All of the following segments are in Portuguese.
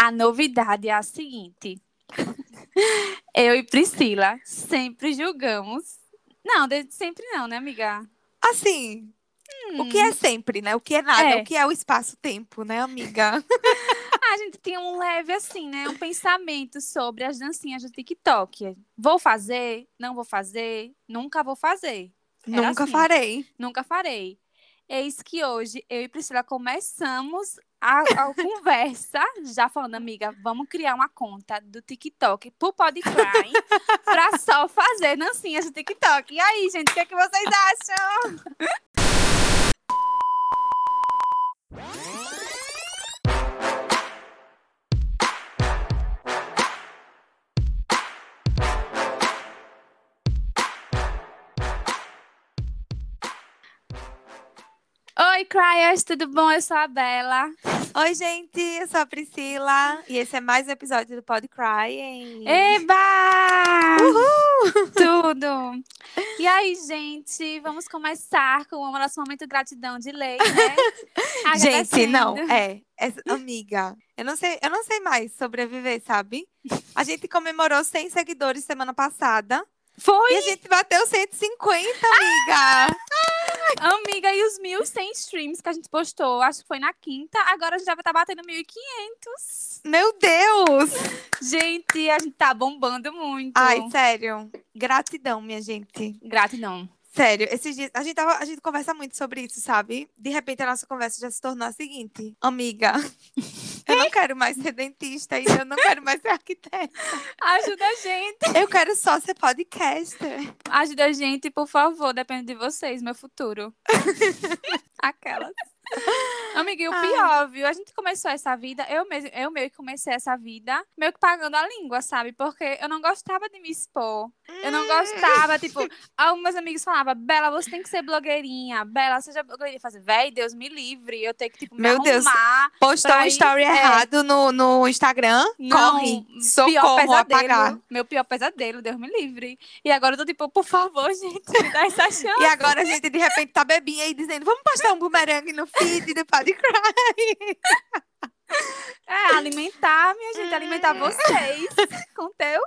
A novidade é a seguinte. Eu e Priscila sempre julgamos. Não, desde sempre não, né, amiga? Assim, o que é sempre, né? O que é nada, É. o que é o espaço-tempo, né, amiga? A gente tinha um leve, assim, né? Um pensamento sobre as dancinhas do TikTok. Vou fazer? Não vou fazer? Nunca vou fazer. Era Nunca assim. farei. Nunca farei. Eis que hoje eu e Priscila começamos a, a conversa, já falando, amiga, vamos criar uma conta do TikTok pro Podcry pra só fazer dancinhas do TikTok. E aí, gente, o que, é que vocês acham? Oi, Cryers, tudo bom? Eu sou a Bela. Oi, gente, eu sou a Priscila e esse é mais um episódio do Pod Cry. hein? Eba! Uhul! Tudo! E aí, gente, vamos começar com o nosso momento de gratidão de lei, né? Gente, não, é, essa- amiga, eu não sei, eu não sei mais sobreviver, sabe? A gente comemorou 100 seguidores semana passada Foi, e a gente bateu 150, amiga. Amiga, e os 1.100 streams que a gente postou, acho que foi na quinta, agora a gente já vai estar batendo 1.500. Meu Deus! Gente, a gente tá bombando muito. Ai, sério, gratidão, minha gente. Gratidão. Sério, esses dias a gente, tava, a gente conversa muito sobre isso, sabe? De repente a nossa conversa já se tornou a seguinte: Amiga, eu não quero mais ser dentista e eu não quero mais ser arquiteta. Ajuda a gente. Eu quero só ser podcaster. Ajuda a gente, por favor, depende de vocês, meu futuro. Aquelas. Amiga, e o pior, viu? A gente começou essa vida, eu mesmo, eu meio que comecei essa vida, meio que pagando a língua, sabe? Porque eu não gostava de me expor. Eu não gostava, tipo, alguns amigos falavam, Bela, você tem que ser blogueirinha. Bela, seja blogueirinha. Eu falei, véi, Deus me livre. Eu tenho que, tipo, me Meu Deus. arrumar. Postou um ir- story é. errado no, no Instagram. Não, corre. pior Socorro, apagar. pesadelo. Meu pior pesadelo, Deus me livre. E agora eu tô tipo, por favor, gente, me dá essa chance. E agora a gente de repente tá bebinha aí dizendo: vamos postar um bumerangue no feed do Podcry. É, alimentar, minha gente, alimentar Hum. vocês. Conteúdo.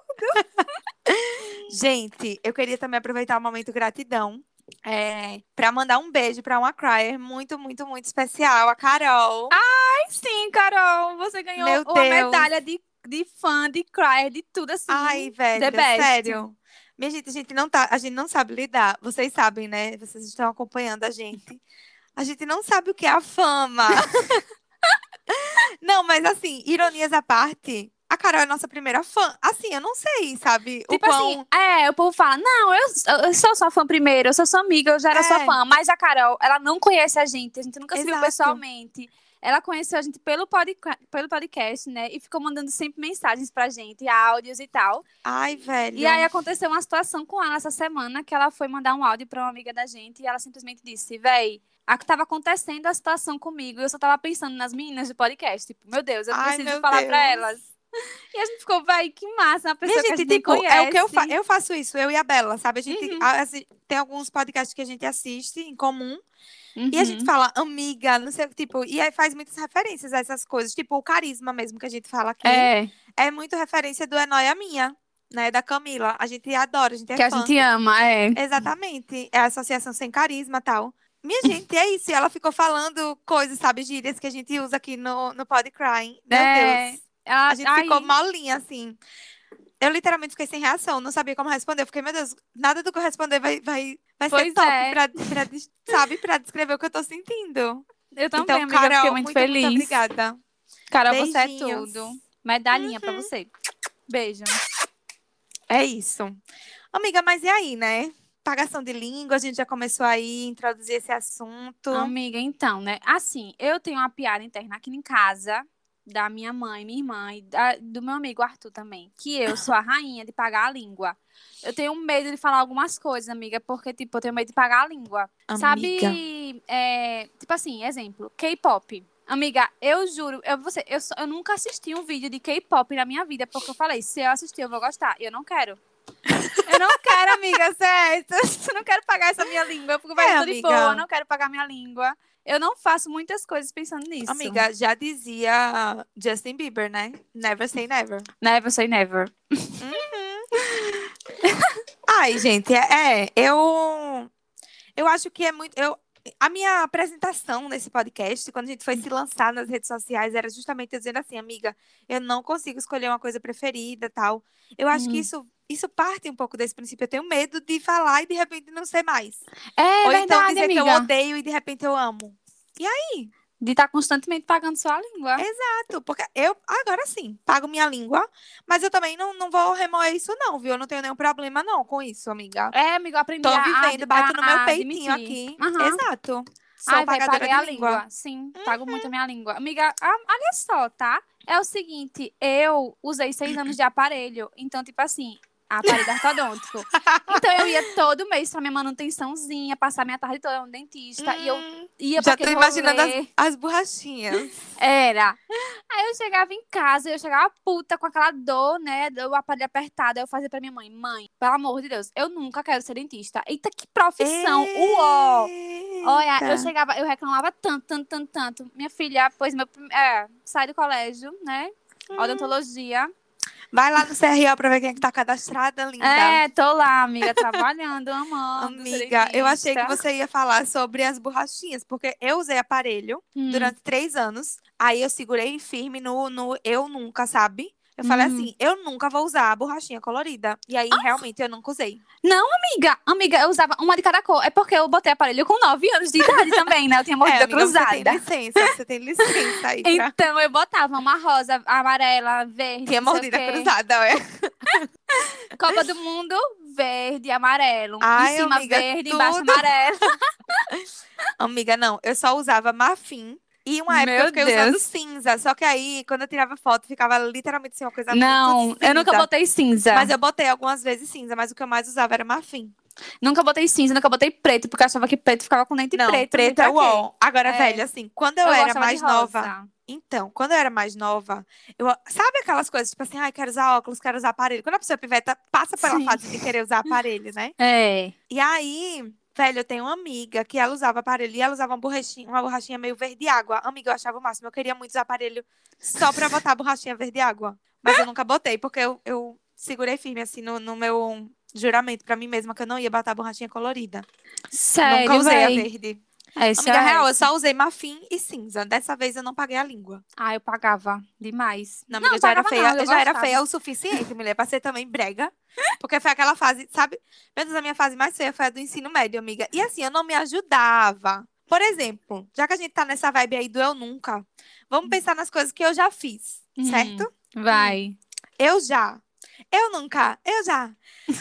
Gente, eu queria também aproveitar o momento gratidão. É, para mandar um beijo para uma crier muito, muito, muito especial, a Carol. Ai, sim, Carol, você ganhou Meu uma Deus. medalha de, de fã, de crier, de tudo assim. Ai, velho, sério. Minha gente, a gente não tá, a gente não sabe lidar. Vocês sabem, né? Vocês estão acompanhando a gente. A gente não sabe o que é a fama. não, mas assim, ironias à parte, a Carol é nossa primeira fã. Assim, eu não sei, sabe? o Tipo quão... assim, é, o povo fala, não, eu, eu sou sua fã primeiro, eu sou sua amiga, eu já era É. sua fã. Mas a Carol, ela não conhece a gente, a gente nunca se viu Exato. pessoalmente. Ela conheceu a gente pelo, podca- pelo podcast, né? E ficou mandando sempre mensagens pra gente, áudios e tal. Ai, velho. E aí aconteceu uma situação com ela essa semana que ela foi mandar um áudio pra uma amiga da gente e ela simplesmente disse: Véi, a que tava acontecendo a situação comigo, eu só tava pensando nas meninas do podcast. Tipo, meu Deus, eu Ai, preciso falar Deus. elas. E a gente ficou, véi, que massa, uma pessoa Minha que a gente, gente tipo, é o que eu, fa eu faço isso, eu e a Bela, sabe? A gente Uhum. a- assi- tem alguns podcasts que a gente assiste em comum e a Uhum. gente fala amiga, não sei o que, tipo, e aí faz muitas referências a essas coisas, tipo o carisma mesmo que a gente fala aqui. É, É muito referência do É Nóia Minha, né? Da Camila. A gente adora, a gente é que a fã. gente ama, é. Exatamente. É a associação sem carisma e tal. Minha gente, é isso. E ela ficou falando coisas, sabe, gírias que a gente usa aqui no, no Podcrying. Meu É, Deus. Ela, A gente ai, ficou molinha, assim. Eu literalmente fiquei sem reação, não sabia como responder. Eu fiquei, meu Deus, nada do que eu responder vai, vai, vai ser top é. pra, pra, sabe, pra descrever o que eu tô sentindo. Eu também, então, amiga, Carol, fiquei muito, feliz. Muito obrigada. Carol, você é Beijinhos. tudo. Medalhinha pra Uhum. você. Beijo. É isso. Amiga, mas e aí, né? Pagação de língua, a gente já começou aí a introduzir esse assunto. Amiga, então, né? Assim, eu tenho uma piada interna aqui em casa da minha mãe, minha irmã e da- do meu amigo Arthur também, que eu sou a rainha de pagar a língua. Eu tenho medo de falar algumas coisas, amiga, porque, tipo, eu tenho medo de pagar a língua. Amiga. Sabe, é, tipo assim, exemplo, K-pop. Amiga, eu juro, eu, você, eu, eu nunca assisti um vídeo de K-pop na minha vida, porque eu falei, se eu assistir, eu vou gostar. Eu não quero. Eu não quero, amiga, certo? Eu não quero pagar essa minha língua, porque vai É, tudo de boa, eu não quero pagar minha língua. Eu não faço muitas coisas pensando nisso. Amiga, já dizia Justin Bieber, né? Never say never. Never say never. Ai, gente, é, é, eu eu acho que é muito eu a minha apresentação nesse podcast, quando a gente foi se lançar nas redes sociais, era justamente dizendo assim, amiga, eu não consigo escolher uma coisa preferida, tal. Eu acho que Hum. isso isso parte um pouco desse princípio. Eu tenho medo de falar e de repente não ser mais. É Ou então verdade, dizer que eu amiga. odeio e de repente eu amo. De estar constantemente pagando sua língua. Exato, porque eu, agora sim, pago minha língua, mas eu também não, não vou remoer isso, não, viu? Eu não tenho nenhum problema, não, com isso, amiga. É, amigo, eu aprendi Tô a, vivendo, a, bato no meu a peitinho aqui. Aham. Exato. Sou Ai, vai, pagadora de a língua. Uhum. língua. Sim, pago muito a minha língua. Amiga, olha só, tá? É o seguinte, eu usei seis anos de aparelho. Então, tipo assim, aparelho ortodôntico. Então, eu ia todo mês pra minha manutençãozinha, passar minha tarde toda no dentista. E eu Hum, ia já pra tô aquele imaginando as, as borrachinhas. Era. Aí eu chegava em casa, eu chegava puta com aquela dor, né? Do aparelho apertado. Aí eu fazia pra minha mãe: mãe, pelo amor de Deus, eu nunca quero ser dentista. Eita, que profissão! Uó! Olha, eu Eita. chegava, eu reclamava tanto, tanto, tanto, tanto. Minha filha, pois meu. É, sai do colégio, né? Hum. Odontologia. Vai lá no CRO pra ver quem é que tá cadastrada, linda. É, tô lá, amiga, trabalhando, amando. Amiga, eu achei que você ia falar sobre as borrachinhas, porque eu usei aparelho Hum. durante três anos. Aí eu segurei firme no, no eu nunca, sabe? Eu falei Hum. assim, eu nunca vou usar a borrachinha colorida. E aí, realmente, eu nunca usei. Amiga, amiga, eu usava uma de cada cor. É porque eu botei aparelho com 9 anos de idade também, né? Eu tinha mordida É, amiga, você cruzada. tem licença, você tem licença aí pra... Então eu botava uma rosa, amarela, verde. Tinha não mordida cruzada, olha. Copa do Mundo, verde amarelo. Ai, em cima amiga, verde, embaixo tudo. amarelo. Amiga, não, eu só usava marfim. E uma época eu Meu fiquei usando Deus. cinza. Só que aí, quando eu tirava foto, ficava literalmente assim, uma coisa Não, eu nunca botei cinza. Mas eu botei algumas vezes cinza, mas o que eu mais usava era marfim. Nunca botei cinza, nunca botei preto, porque eu achava que preto ficava com dente Não, preto. preto, é uol. Agora, É. velho, assim, quando eu, Eu era mais nova. Então, quando eu era mais nova, eu. Sabe aquelas coisas, tipo assim, ai, quero usar óculos, quero usar aparelho. Quando a pessoa é piveta, passa pela Sim. fase de querer usar aparelho, né? É. E aí, velho, eu tenho uma amiga que ela usava aparelho e ela usava uma borrachinha, uma borrachinha meio verde água. Amiga, eu achava o máximo. Eu queria muito usar aparelho só pra botar a borrachinha verde água. Mas eu nunca botei, porque eu, eu segurei firme, assim, no, no meu juramento pra mim mesma que eu não ia botar a borrachinha colorida. Sério, nunca usei véi. a verde. É, isso Amiga, é real, eu só usei marfim e cinza. Dessa vez eu não paguei a língua. Ah, eu pagava demais. Não, amiga, eu já era feia. não, eu já era feia o suficiente, mulher, pra ser também brega. Porque foi aquela fase, sabe? Meu Deus, a minha fase mais feia foi a do ensino médio, amiga. E assim, eu não me ajudava. Por exemplo, já que a gente tá nessa vibe aí do eu nunca, vamos pensar nas coisas que eu já fiz, Hum. certo? Vai. Eu já. Eu nunca. Eu já.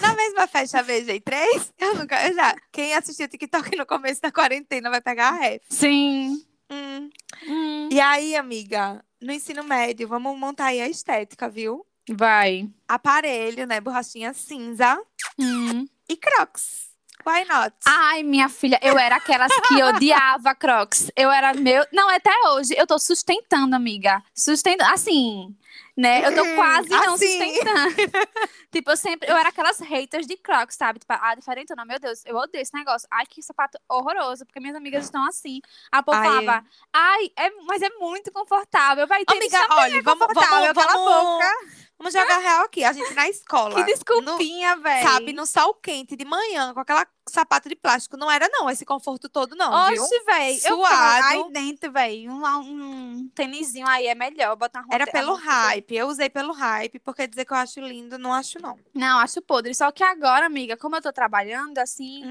Na mesma festa beijei três, eu nunca. Eu já. Quem assistiu TikTok no começo da quarentena vai pegar a ref. Sim. Hum. Hum. E aí, amiga, no ensino médio, vamos montar aí a estética, viu? Vai. Aparelho, né? Borrachinha cinza Hum. e crocs. Why not? Ai, minha filha, eu era aquelas que odiava Crocs. Eu era meu. Não, até hoje eu tô sustentando, amiga. Sustentando. Assim, né? Eu tô Hum, quase não assim. sustentando. tipo, eu sempre. Eu era aquelas haters de Crocs, sabe? Tipo, ah, diferente, não, meu Deus, eu odeio esse negócio. Ai, que sapato horroroso, porque minhas amigas estão assim. A povo Ai, falava, ai, é, mas é muito confortável. Vai ter Amiga, olha, vamos, vamos, vamos, boca. vamos jogar real aqui. A gente na escola. Que desculpinha, velho. Sabe, no sol quente de manhã, com aquela sapato de plástico. Não era, não, esse conforto todo, não? Oxe, véi. Eu Suado. ficava aí dentro, véi. Um, um tênisinho aí é melhor. Botar Era pelo hype. Eu usei pelo hype, porque dizer que eu acho lindo, não acho, não. Não, acho podre. Só que agora, amiga, como eu tô trabalhando assim,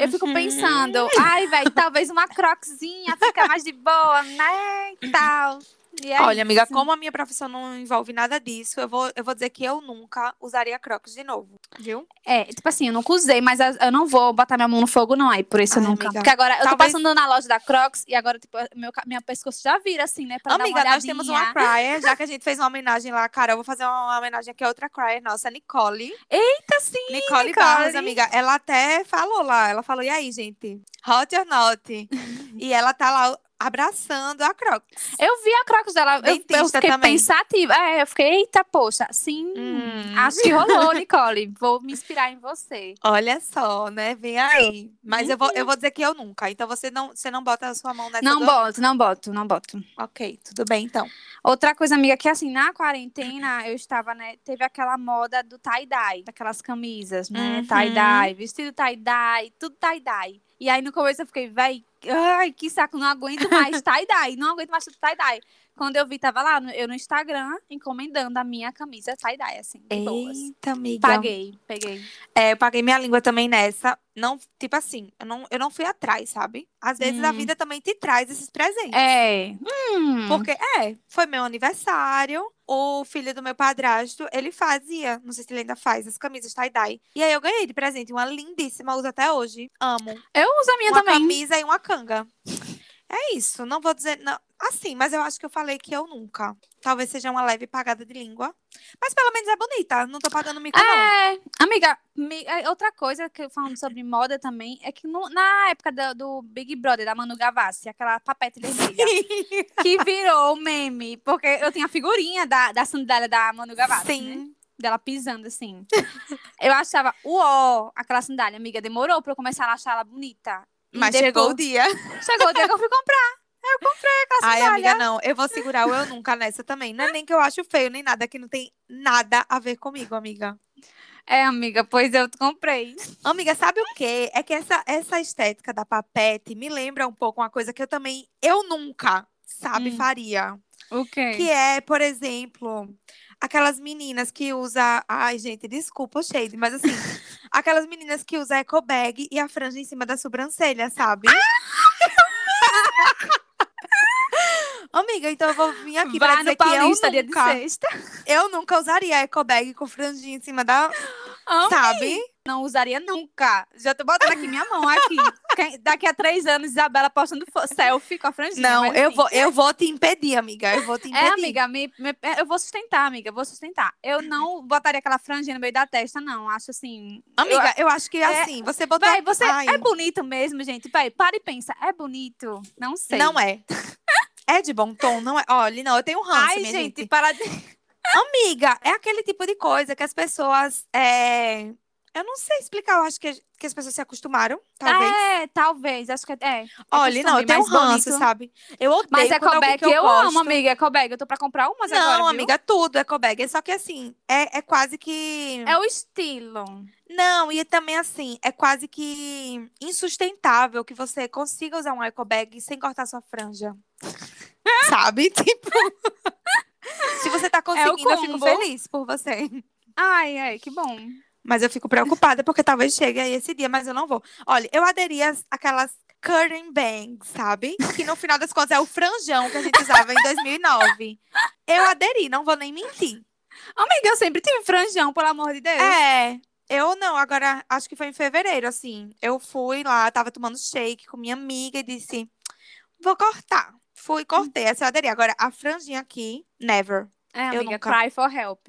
eu fico Uhum. pensando, ai, velho, talvez uma croczinha fica mais de boa, né? E tal. É Olha, amiga, isso. como a minha profissão não envolve nada disso, eu vou, eu vou dizer que eu nunca usaria crocs de novo, viu? É, tipo assim, eu nunca usei, mas eu eu não vou botar minha mão no fogo, não. Aí por isso eu Ai, nunca. amiga, Porque agora eu tô talvez- passando na loja da Crocs e agora, tipo, meu, minha pescoço já vira, assim, né? Pra Amiga, nós temos uma crier, já que a gente fez uma homenagem lá, cara, eu vou fazer uma homenagem aqui a outra crier nossa, Nicole. Eita, sim! Nicole, Nicole. Barros, amiga, ela até falou lá, ela falou, e aí, gente, hot or not? e ela tá lá abraçando a Crocs. Eu vi a Crocs dela, eu, eu fiquei também. pensativa. É, eu fiquei, eita, poxa, sim, Hum. acho que rolou, Nicole. Vou me inspirar em você. Olha só, né? Vem aí. Mas eu, vou, eu vou dizer que eu nunca. Então você não, você não bota a sua mão nessa Não do- boto, não boto, não boto. Ok, tudo bem então. Outra coisa, amiga, que assim, na quarentena, eu estava, né, teve aquela moda do tie-dye, daquelas camisas, né, Uhum. tie-dye, vestido tie-dye, tudo tie-dye. E aí no começo eu fiquei, véi, ai, que saco, não aguento mais tie-dye, não aguento mais tie-dye. Quando eu vi, tava lá no, eu no Instagram, encomendando a minha camisa tie-dye, assim, de boas. Eita, amiga. Paguei, peguei. É, eu paguei minha língua também nessa. Não, tipo assim, eu não, eu não fui atrás, sabe? Às vezes a Hum. vida também te traz esses presentes. É. Hum. Porque, é, foi meu aniversário. O filho do meu padrasto, ele fazia, não sei se ele ainda faz, as camisas tie-dye. E aí eu ganhei de presente uma lindíssima, uso até hoje. Amo. Eu uso a minha uma também. camisa e uma canga. É isso, não vou dizer. Não, assim, mas eu acho que eu falei que eu nunca. Talvez seja uma leve pagada de língua. Mas pelo menos é bonita. Não tô pagando mico, não. É, amiga, mi- é, outra coisa que eu falando sobre moda também é que no- na época do, do Big Brother, da Manu Gavassi, aquela papete vermelha, que virou meme, porque eu tinha a figurinha da, da sandália da Manu Gavassi, né? Sim. Dela pisando assim. eu achava, uó, aquela sandália, amiga, demorou pra eu começar a achar ela bonita. E Mas chegou o depois- dia. Chegou o dia que eu fui comprar. Eu comprei aquela Ai, sandália. amiga, não. Eu vou segurar o eu nunca nessa também. Não é nem que eu acho feio, nem nada, que não tem nada a ver comigo, amiga. É, amiga, pois eu comprei. Amiga, sabe o quê? É que essa, essa estética da papete me lembra um pouco uma coisa que eu também, eu nunca, sabe, Hum. faria. O quê? Que é, por exemplo, aquelas meninas que usam. Ai, gente, desculpa o shade, mas assim, aquelas meninas que usam eco bag e a franja em cima da sobrancelha, sabe? Amiga, então eu vou vir aqui pra Vai dizer que eu nunca, sexta. eu nunca usaria eco bag com franjinha em cima da, Amei. sabe? Não usaria nunca. Já tô botando aqui minha mão aqui. Daqui a três anos, Isabela postando selfie com a franjinha. Não, eu assim, vou, eu vou te impedir, amiga. Eu vou te impedir. É, amiga, me- me- eu vou sustentar, amiga. Eu vou sustentar. Eu não botaria aquela franjinha no meio da testa, não. Acho assim. Amiga, eu, acho que É- assim, você botou. Véi, você Ai, é bonito mesmo, gente. Véi, para e pensa. É bonito? Não sei. Não é. É de bom tom, não é? Olha, não, eu tenho ranço, Ai, gente, gente. para de. Amiga, é aquele tipo de coisa que as pessoas. É... Eu não sei explicar, eu acho que, que as pessoas se acostumaram, talvez. É, talvez. Acho que é. é Olha, não, eu tenho mas ranço, sabe? Eu odeio Mas é que eu, eu, gosto... amo, amiga. Ecobag. Eu tô pra comprar umas Não, agora, viu? amiga, tudo é ecobag. Só que assim, é, é quase que. É o estilo. Não, e também assim, é quase que insustentável que você consiga usar um ecobag sem cortar sua franja. Sabe? Tipo. Se você tá conseguindo, eu fico feliz por você. Ai, ai, que bom. Mas eu fico preocupada porque talvez chegue aí esse dia, mas eu não vou. Olha, eu aderi às- àquelas curtain bangs, sabe? Que no final das contas é o franjão que a gente usava em 2009. Eu aderi, não vou nem mentir. Amiga, eu sempre tive franjão, pelo amor de Deus. É, eu não, agora acho que foi em fevereiro, assim. Eu fui lá, tava tomando shake com minha amiga e disse: vou cortar. Fui, cortei, essa eu aderi. Agora, a franjinha aqui, never. É, Eu amiga, nunca. cry for help.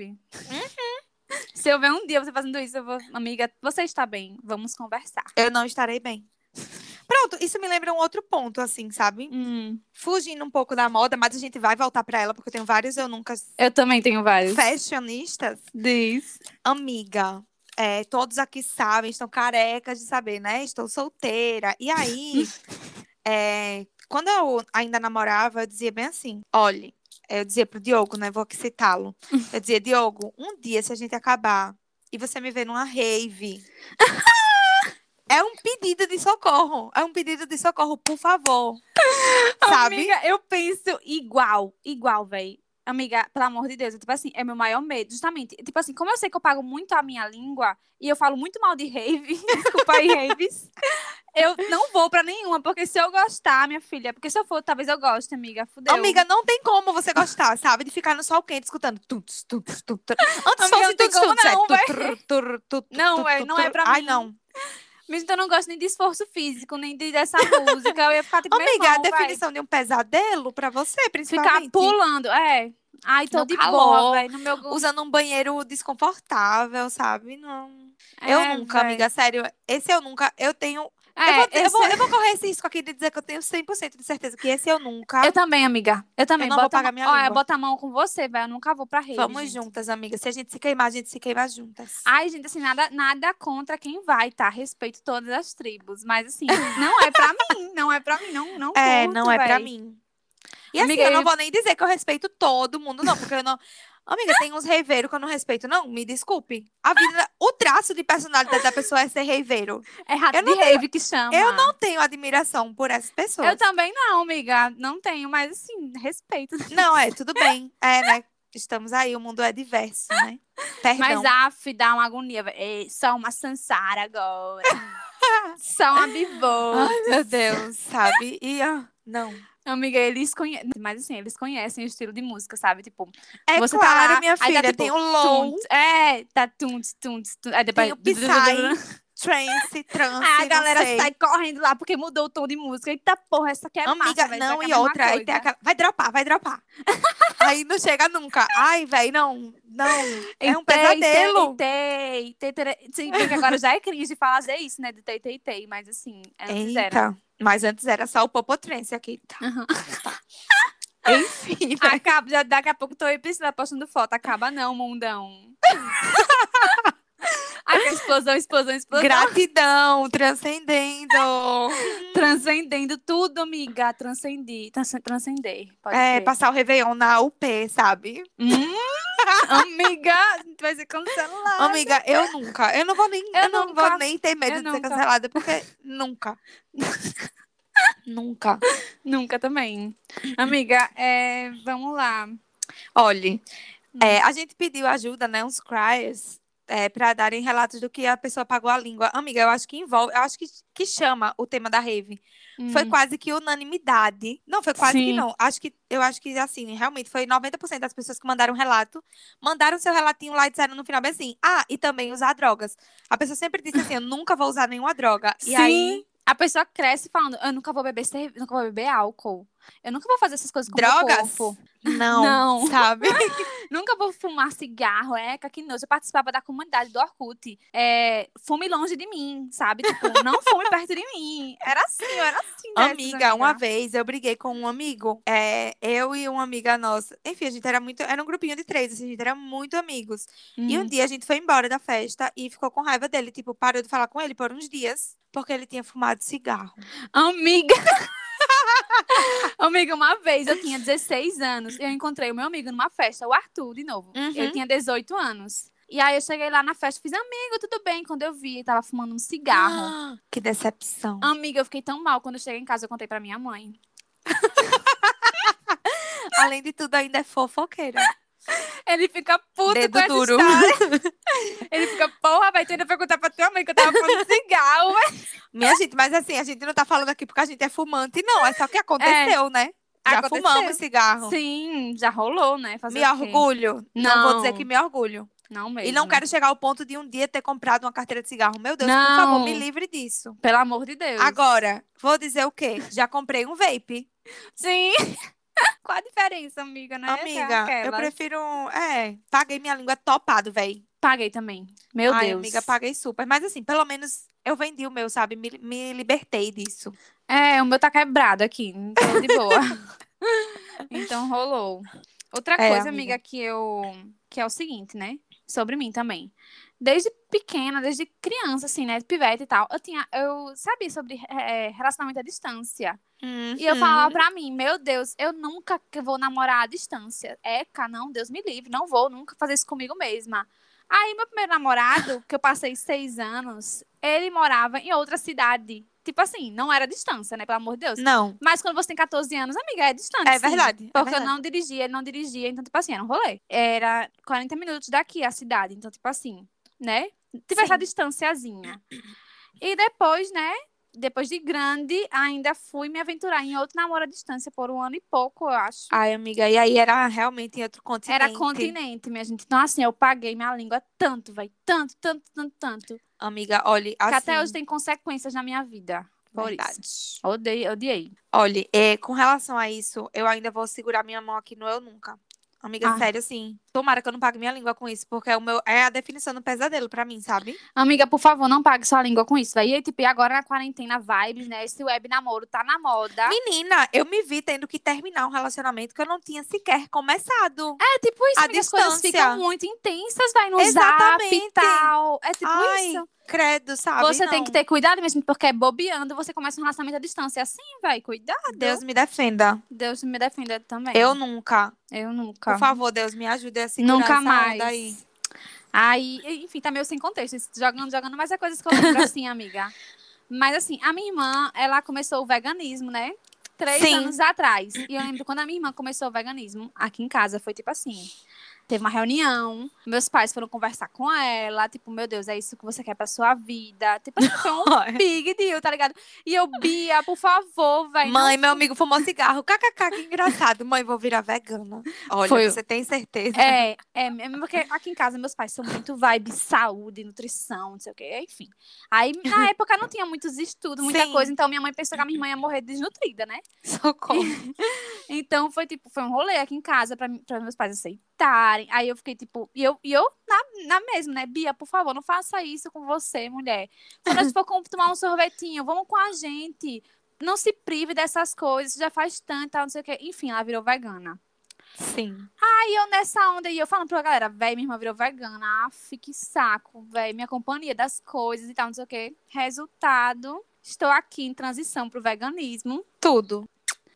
Se eu ver um dia você fazendo isso, eu vou, amiga, você está bem, vamos conversar. Eu não estarei bem. Pronto, isso me lembra um outro ponto, assim, sabe? Hum, Fugindo um pouco da moda, mas a gente vai voltar pra ela, porque eu tenho vários eu nunca eu também tenho vários. fashionistas. Diz. Amiga, é, todos aqui sabem, estão carecas de saber, né? Estou solteira. E aí, é, quando eu ainda namorava, eu dizia bem assim: olhe, eu dizia pro Diogo, né? Vou aqui citá-lo. Eu dizia, Diogo, um dia, se a gente acabar e você me ver numa rave. É um pedido de socorro. É um pedido de socorro, por favor. Sabe? Amiga, eu penso igual, igual, véi. Amiga, pelo amor de Deus, é tipo assim, é meu maior medo, justamente. Tipo assim, como eu sei que eu pago muito a minha língua e eu falo muito mal de rave, desculpa aí, raves, eu não vou pra nenhuma, porque se eu gostar, minha filha, porque se eu for, talvez eu goste, amiga, fudeu. Amiga, não tem como você gostar, sabe? De ficar no sol quente escutando. Tuts, tuts, tuts. Antes Amiga, fosse não tem como é não, véi. Não, véi, não é tu. pra Ai, mim. não. Mesmo então eu não gosto nem de esforço físico, nem de, dessa música, eu ia ficar tipo, Amiga, a irmão, definição de um pesadelo pra você, Ficar principalmente. pulando, é. Ai, tô No de calor, boa, velho, meu... Usando um banheiro desconfortável, sabe? Não. eu É, nunca, véi. amiga, sério. Esse eu nunca. Eu tenho É, eu, vou, dizer- eu, vou, eu vou correr esse risco aqui de dizer que eu tenho 100% de certeza que esse eu nunca. Eu também, amiga. Eu também. não vou Bota a pagar minha Olha, língua. bota a mão com você, velho. Eu nunca vou pra rede. Vamos gente. juntas, amiga. Se a gente se queimar, a gente se queima juntas. Ai, gente, assim, nada, nada contra quem vai, tá? Respeito todas as tribos. Mas, assim, não é pra mim. Não é pra mim. Não, não é, curto, não é pra véi. mim. E assim, Amiga, eu não eu- vou nem dizer que eu respeito todo mundo, não, porque eu não. Amiga, tem uns reiveiros que eu não respeito, não. Me desculpe. A vida, o traço de personalidade da pessoa é ser reiveiro. É rato de rave que chama. Eu não tenho admiração por essas pessoas. Eu também não, amiga. Não tenho, mas, assim, respeito. Não, é, tudo bem. É, né? Estamos aí, o mundo é diverso, né? Perdão. Mas, af, dá uma agonia. Ei, só uma Sansara agora. só uma bivô. Ai, meu Deus, sabe? E, ah, não. Amiga, eles conhecem. Mas, assim, eles conhecem o estilo de música, sabe? Tipo, É Você tá claro, lá, minha aí tá filha, tipo, tem o low, Tunt, é, tá tunt, tunt, tunt. Aí depois. tem o psy, trance, trance, Aí a galera sai correndo lá porque mudou o tom de música. Eita porra, essa aqui é Amiga, massa, velho, não, e é mesma outra, aí tem aquela. Vai dropar, vai dropar. aí não chega nunca. Ai, velho, não, não. É um pesadelo. Tei, tei, tei, tei. Sim, porque agora já é cringe fazer isso, né? De tei, tei, tei. Mas assim, era. Eita. Mas antes era só o popotrense aqui. Tá. Aham. Enfim, né? Acaba, daqui a pouco tô aí Priscila postando foto. Acaba não, mundão. Explosão, explosão, explosão. Gratidão, transcendendo. Transcendendo tudo, amiga. Transcendi. Trans transcender. É, ser. passar o Réveillon na UP, sabe? Hum, amiga, a gente vai ser cancelada. Amiga, eu nunca. Eu não vou nem, eu, Eu não vou nem ter medo Eu de ser nunca. cancelada, porque nunca. nunca. Nunca também. Amiga, é, vamos lá. Olhe, Hum. é, a gente pediu ajuda, né? Uns criers, é, para darem relatos do que a pessoa pagou a língua. Amiga, eu acho que envolve, eu acho que, que chama o tema da rave. Foi Hum. quase que unanimidade. Não, foi quase que Sim. não. Acho que, eu acho que, assim, realmente foi 90% das pessoas que mandaram relato, mandaram seu relatinho lá e disseram no final bem assim, ah, e também usar drogas. A pessoa sempre disse assim, eu nunca vou usar nenhuma droga. E Sim. aí, A pessoa cresce falando, eu nunca vou beber cerve... nunca vou beber álcool. Eu nunca vou fazer essas coisas com o meu drogas? corpo. Não, Não. sabe? Nunca vou fumar cigarro, é, que nojo. Eu participava da comunidade do Orkut. É, fume longe de mim, sabe? Tipo, não fume perto de mim. Era assim, eu era assim. dessas, Amiga, uma vez eu briguei com um amigo, é, eu e uma amiga nossa. Enfim, a gente era muito, era um grupinho de três, assim, a gente era muito amigos. E um Hum. dia a gente foi embora da festa e ficou com raiva dele, tipo, parou de falar com ele por uns dias, porque ele tinha fumado cigarro. Amiga. Amiga, uma vez eu tinha 16 anos eu encontrei o meu amigo numa festa, o Arthur, de novo. Uhum. Ele tinha 18 anos. E aí eu cheguei lá na festa, fiz, amigo, tudo bem? Quando eu vi, ele tava fumando um cigarro. Que decepção. Amiga, eu fiquei tão mal quando eu cheguei em casa, eu contei pra minha mãe. Além de tudo, ainda é fofoqueira. Ele fica puto Dedo com essa duro. história. Ele fica, porra, vai ter ainda perguntar pra tua mãe que eu tava fumando cigarro, velho. Minha gente, mas assim, a gente não tá falando aqui porque a gente é fumante, não. É só que aconteceu, né? Já Aconteceu. fumamos cigarro. Sim, já rolou, né? Fazer Me orgulho. Não. vou dizer Não. que me orgulho. Não mesmo. E não quero chegar ao ponto de um dia ter comprado uma carteira de cigarro. Meu Deus, por Não. favor, me livre disso. Pelo amor de Deus. Agora, vou dizer o quê? Já comprei um vape. Sim. Qual a diferença, amiga, né? Amiga, eu Aquelas. prefiro. É, paguei minha língua topado, véi. Paguei também. Meu Ai, Deus. amiga, paguei super. Mas assim, pelo menos eu vendi o meu, sabe? Me, me libertei disso. É, o meu tá quebrado aqui, então de boa. então rolou. Outra É, coisa, amiga. amiga, que eu que é o seguinte, né? Sobre mim também. Desde pequena, desde criança, assim, né? Pivete e tal, eu tinha, eu sabia sobre é, relacionamento à distância. E eu Uhum. falava pra mim, meu Deus, eu nunca vou namorar à distância. Eca, não, Deus me livre, não vou nunca fazer isso comigo mesma. Aí, meu primeiro namorado, que eu passei seis anos, ele morava em outra cidade. Tipo assim, não era distância, né? Pelo amor de Deus. Não. Mas quando você tem 14 anos, amiga, é distante. É sim. verdade, é Porque eu verdade. não dirigia, ele não dirigia. Então, tipo assim, era um rolê. Era 40 minutos daqui a cidade. Então, tipo assim, né? Tive essa Sim. distanciazinha. E depois, né? Depois de grande, ainda fui me aventurar em outro namoro à distância por um ano e pouco, eu acho. Ai, amiga, e aí era realmente em outro continente. Era continente, minha gente. Então, assim, eu paguei minha língua tanto, vai Tanto, tanto, tanto, tanto. Amiga, olhe, assim. Que até hoje tem consequências na minha vida. Por verdade. isso. Odiei, odiei. Olhe, é, com relação a isso, eu ainda vou segurar minha mão aqui no Eu Nunca. Amiga, Ah. sério, assim. Tomara que eu não pague minha língua com isso, porque é, o meu, é a definição do pesadelo pra mim, sabe? Amiga, por favor, não pague sua língua com isso, velho. E, tipo, agora na quarentena, vibes, né? Esse web namoro tá na moda. Menina, eu me vi tendo que terminar um relacionamento que eu não tinha sequer começado. É tipo isso, A amiga, as coisas distância. ficam muito intensas, vai no zap Exatamente. e tal. É tipo Ai, isso. Credo, sabe? Você tem Não. que ter cuidado mesmo, porque é bobeando, você começa um relacionamento à distância assim, vai. Cuidado. Deus me defenda. Deus me defenda também. Eu nunca. Eu nunca. Por favor, Deus me ajude a segurar Nunca mais. aí. Aí, enfim, tá meio sem contexto, jogando, jogando, mas é coisas que eu lembro assim, amiga. Mas assim, a minha irmã, ela começou o veganismo, né? Três Sim. anos atrás. E eu lembro quando a minha irmã começou o veganismo, aqui em casa, foi tipo assim. Teve uma reunião, meus pais foram conversar com ela, tipo, meu Deus, é isso que você quer pra sua vida. Tipo, assim, foi um big deal, tá ligado? E eu, Bia, por favor, vai. Mãe, meu amigo fumou cigarro. KKK, que engraçado. Mãe, vou virar vegana. Olha, Foi. você tem certeza? É, é mesmo porque aqui em casa meus pais são muito vibe saúde, nutrição, não sei o quê, enfim. Aí na época não tinha muitos estudos, muita Sim. coisa, então minha mãe pensou que a minha irmã ia morrer desnutrida, né? Socorro. Então foi tipo, foi um rolê aqui em casa pra meus pais aceitarem. Aí eu fiquei tipo, e eu, e eu na, na mesma, né? Bia, por favor, não faça isso com você, mulher. Quando gente for com- tomar um sorvetinho, vamos com a gente. Não se prive dessas coisas, já faz tanto, não sei o quê. Enfim, ela virou vegana. Sim. Aí eu nessa onda, e eu falando pra galera, véi, minha irmã virou vegana. Aff, que saco, véi. Minha companhia das coisas e tal, não sei o quê. Resultado, estou aqui em transição pro veganismo. Tudo.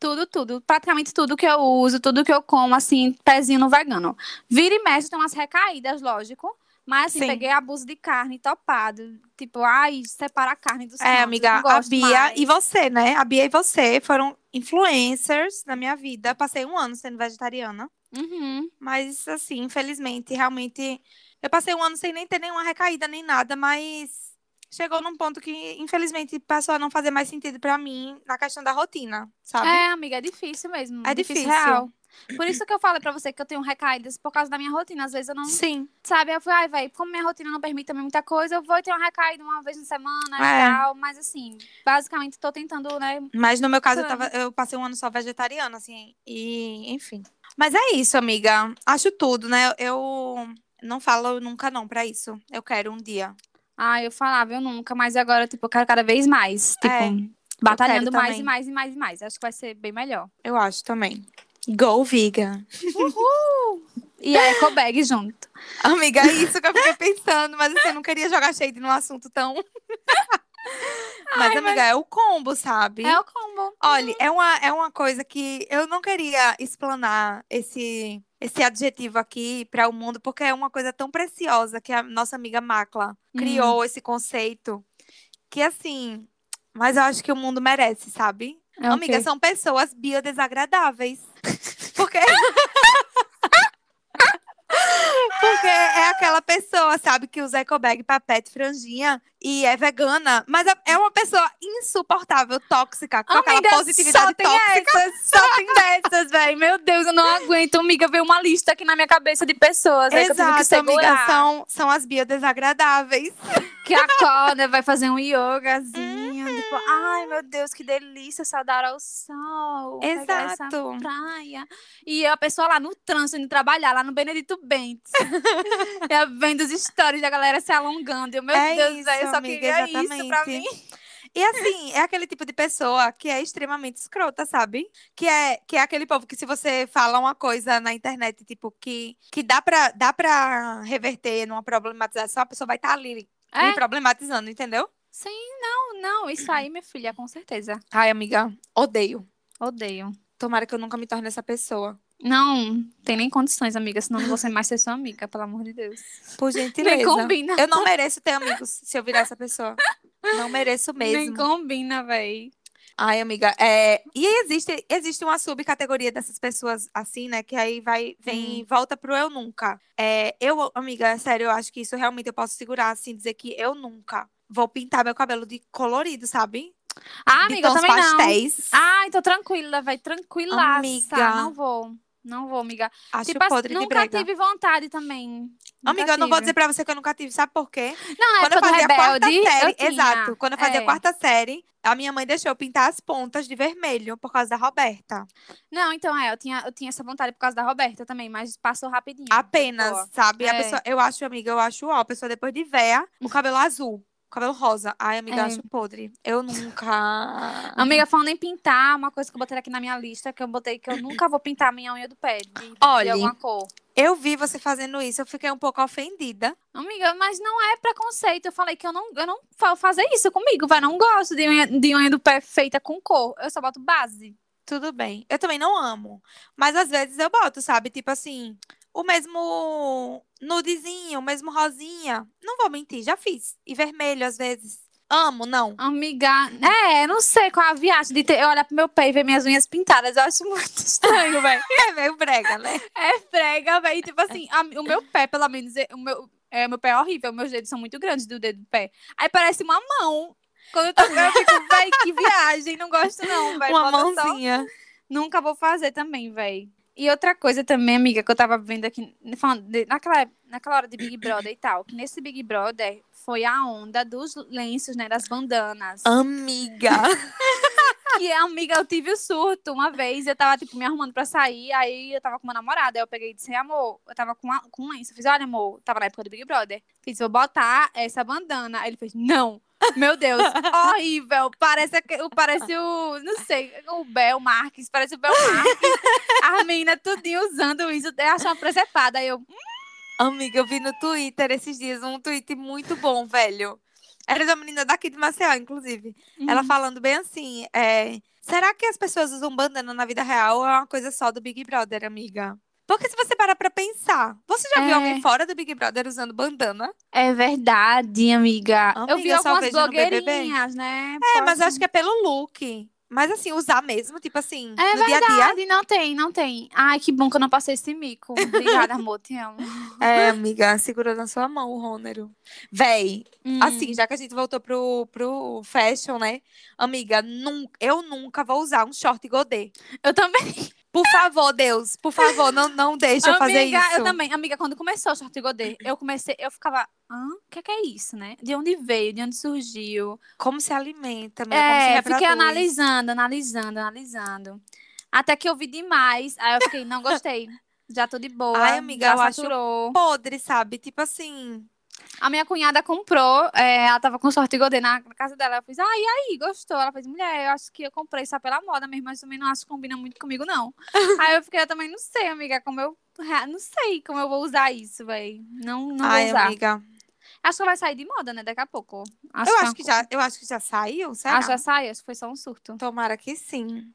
Tudo, tudo. Praticamente tudo que eu uso, tudo que eu como, assim, pezinho no vegano. Vira e mexe, tem umas recaídas, lógico. Mas, assim, Sim. peguei abuso de carne topado. Tipo, ai, separa a carne do É, amiga, a Bia mais. e você, né? A Bia e você foram influencers na minha vida. Passei um ano sendo vegetariana. Uhum. Mas, assim, infelizmente, realmente. Eu passei um ano sem nem ter nenhuma recaída nem nada, mas chegou num ponto que, infelizmente, passou a não fazer mais sentido pra mim na questão da rotina, sabe? É, amiga, é difícil mesmo. É difícil. real. Por isso que eu falei pra você que eu tenho recaídas por causa da minha rotina. Às vezes eu não. Sim. Sabe? Eu fui, ai, velho, como minha rotina não permite também muita coisa, eu vou ter uma recaída uma vez na semana É. e tal. Mas assim, basicamente tô tentando, né? Mas no meu caso, eu, tava, eu passei um ano só vegetariana, assim, e enfim. Mas é isso, amiga. Acho tudo, né? Eu não falo nunca não pra isso. Eu quero um dia. Ah, eu falava, eu nunca, mas agora, tipo, eu quero cada vez mais. Tipo, É, batalhando mais também. e mais e mais e mais. Acho que vai ser bem melhor. Eu acho também. Go vegan. E a ecobag junto. Amiga, é isso que eu fiquei pensando, mas assim, eu não queria jogar shade num assunto tão. Mas, amiga, é o combo, sabe? É o combo. Olha, é uma, é uma coisa que eu não queria explanar esse, esse adjetivo aqui para o mundo, porque é uma coisa tão preciosa que a nossa amiga Macla criou esse conceito. Que assim, mas eu acho que o mundo merece, sabe? É o Amiga, são pessoas biodesagradáveis. Porque. Porque é aquela pessoa, sabe, que usa ecobag, papete, franjinha e é vegana, mas é- é uma pessoa insuportável, tóxica, com aquela Amiga, positividade só tem tóxica. essas, só tem dessas, velho. Meu Deus, eu não aguento. Amiga, veio uma lista aqui na minha cabeça de pessoas. aí que eu tive que Exato, amiga, são, são as biodesagradáveis. Que acorda, vai fazer um yogazinho. Uhum. Tipo, ai, meu Deus, que delícia saudar ao sol. Exato. praia. E a pessoa lá no trânsito, indo trabalhar, lá no Benedito Bentes. é, vendo os stories da galera se alongando. Eu, meu É Deus, isso, eu só amiga, queria isso pra exatamente. mim. E assim, é aquele tipo de pessoa que é extremamente escrota, sabe? Que é, que é aquele povo que se você fala uma coisa na internet, tipo, que, que dá, pra, dá pra reverter numa problematização, a pessoa vai estar ali lhe É? problematizando, entendeu? Sim, não, não. Isso aí, minha filha, com certeza. Ai, amiga, odeio. Odeio. Tomara que eu nunca me torne essa pessoa. Não, tem nem condições, amiga. Senão não vou ser mais ser sua amiga, pelo amor de Deus. Por gentileza. Nem combina. Eu não mereço ter amigos se eu virar essa pessoa. Não mereço mesmo. Nem combina, véi. Ai, amiga, é... e existe, existe uma subcategoria dessas pessoas assim, né? Que aí vai, vem e volta pro eu nunca. É, eu, amiga, sério, eu acho que isso realmente eu posso segurar, assim, dizer que eu nunca vou pintar meu cabelo de colorido, sabe? Ah, de amiga, eu também não. pastéis. Ai, tô tranquila, vai tranquilaça. Amiga. Não vou. Não vou, amiga. Acho tipo, assim, podre de nunca brega. tive vontade também. Nunca Amiga, eu não vou tive. dizer pra você que eu nunca tive, sabe por quê? Não, na Quando eu fazia a quarta Rebelde, série, exato, quando eu fazia a É. quarta série, a minha mãe deixou eu pintar as pontas de vermelho por causa da Roberta. Não, então é, eu tinha, eu tinha essa vontade por causa da Roberta também, mas passou rapidinho. Apenas, sabe? A É. pessoa, eu acho, amiga, eu acho ó, a pessoa depois de véia, o cabelo azul, cabelo rosa. Ai, amiga, É. acho podre. Eu nunca. Amiga, falando em pintar, uma coisa que eu botei aqui na minha lista, que eu botei que eu nunca vou pintar minha unha do pé de, de Olhe. alguma cor. Eu vi você fazendo isso, eu fiquei um pouco ofendida. Amiga, mas não é preconceito. Eu falei que eu não, eu não vou fazer isso comigo, vai. Não gosto de unha, de unha do pé feita com cor. Eu só boto base. Tudo bem. Eu também não amo. Mas às vezes eu boto, sabe? Tipo assim, o mesmo nudezinho, o mesmo rosinha. Não vou mentir, já fiz. E vermelho às vezes. Amo, não. Amiga, é, não sei qual é a viagem de ter, eu olhar pro meu pé e ver minhas unhas pintadas. Eu acho muito estranho, velho. É meio brega, né? É frega, velho. Tipo assim, a- o meu pé, pelo menos, é- o meu, é, meu pé é horrível. Meus dedos são muito grandes do dedo do pé. Aí parece uma mão. Quando eu, tô, eu fico, véi, que viagem. Não gosto, não, velho. Uma Bota só- mãozinha. Nunca vou fazer também, véi. E outra coisa também, amiga, que eu tava vendo aqui, de- naquela, naquela hora de Big Brother e tal, que nesse Big Brother foi a onda dos lenços, né, das bandanas. Amiga. E, amiga, eu tive o surto uma vez, eu tava, tipo, me arrumando pra sair, aí eu tava com uma namorada, aí eu peguei e disse, amor, eu tava com, a, com um lenço, eu fiz, olha, amor, tava na época do Big Brother, fiz, vou botar essa bandana, aí ele fez, não, meu Deus, horrível, parece, parece o, não sei, o Bel Marques, parece o Bel Marques, a menina tudinho usando isso, eu achei uma presepada, aí eu, Amiga, eu vi no Twitter esses dias um tweet muito bom, velho. Era da menina daqui de Maceió, inclusive. Ela Uhum. falando bem assim, é... Será que as pessoas usam bandana na vida real ou é uma coisa só do Big Brother, amiga? Porque se você parar pra pensar, você já viu É. alguém fora do Big Brother usando bandana? É verdade, amiga. eu vi Amiga, eu algumas blogueirinhas, né? É, mas acho que é pelo look. Mas assim, usar mesmo, tipo assim, É no dia a dia. verdade, não tem, não tem. Ai, que bom que eu não passei esse mico. Obrigada, amor, te amo. É, amiga, segurou na sua mão o Rônero. Véi, Hum. assim, já que a gente voltou pro, pro fashion, né? Amiga, eu nunca vou usar um short godê. Eu também. Por favor, Deus, por favor, não, não deixa eu fazer Amiga, isso. eu também. Amiga, quando começou o short godê, eu comecei, eu ficava, hã? O que é, que é isso, né? De onde veio, de onde surgiu? Como se alimenta, como se É, reproduz. fiquei analisando, analisando, analisando. Até que eu vi demais, aí eu fiquei, não gostei. Já tô de boa. Ai, amiga, já eu acho saturou. Podre, sabe? Tipo assim. A minha cunhada comprou, é, ela tava com short godê na, na casa dela. Eu fiz, ah, e aí, gostou? Ela fez, mulher, eu acho que eu comprei só pela moda mesmo, mas também não acho que combina muito comigo, não. aí eu fiquei, eu também não sei, amiga, como eu. Não sei como eu vou usar isso, véi. Não, não Ai, vou usar. amiga. Acho que vai sair de moda, né, daqui a pouco. eu é acho que já, eu acho que já saiu, será? Ah, já sai? Acho que foi só um surto. Tomara que sim.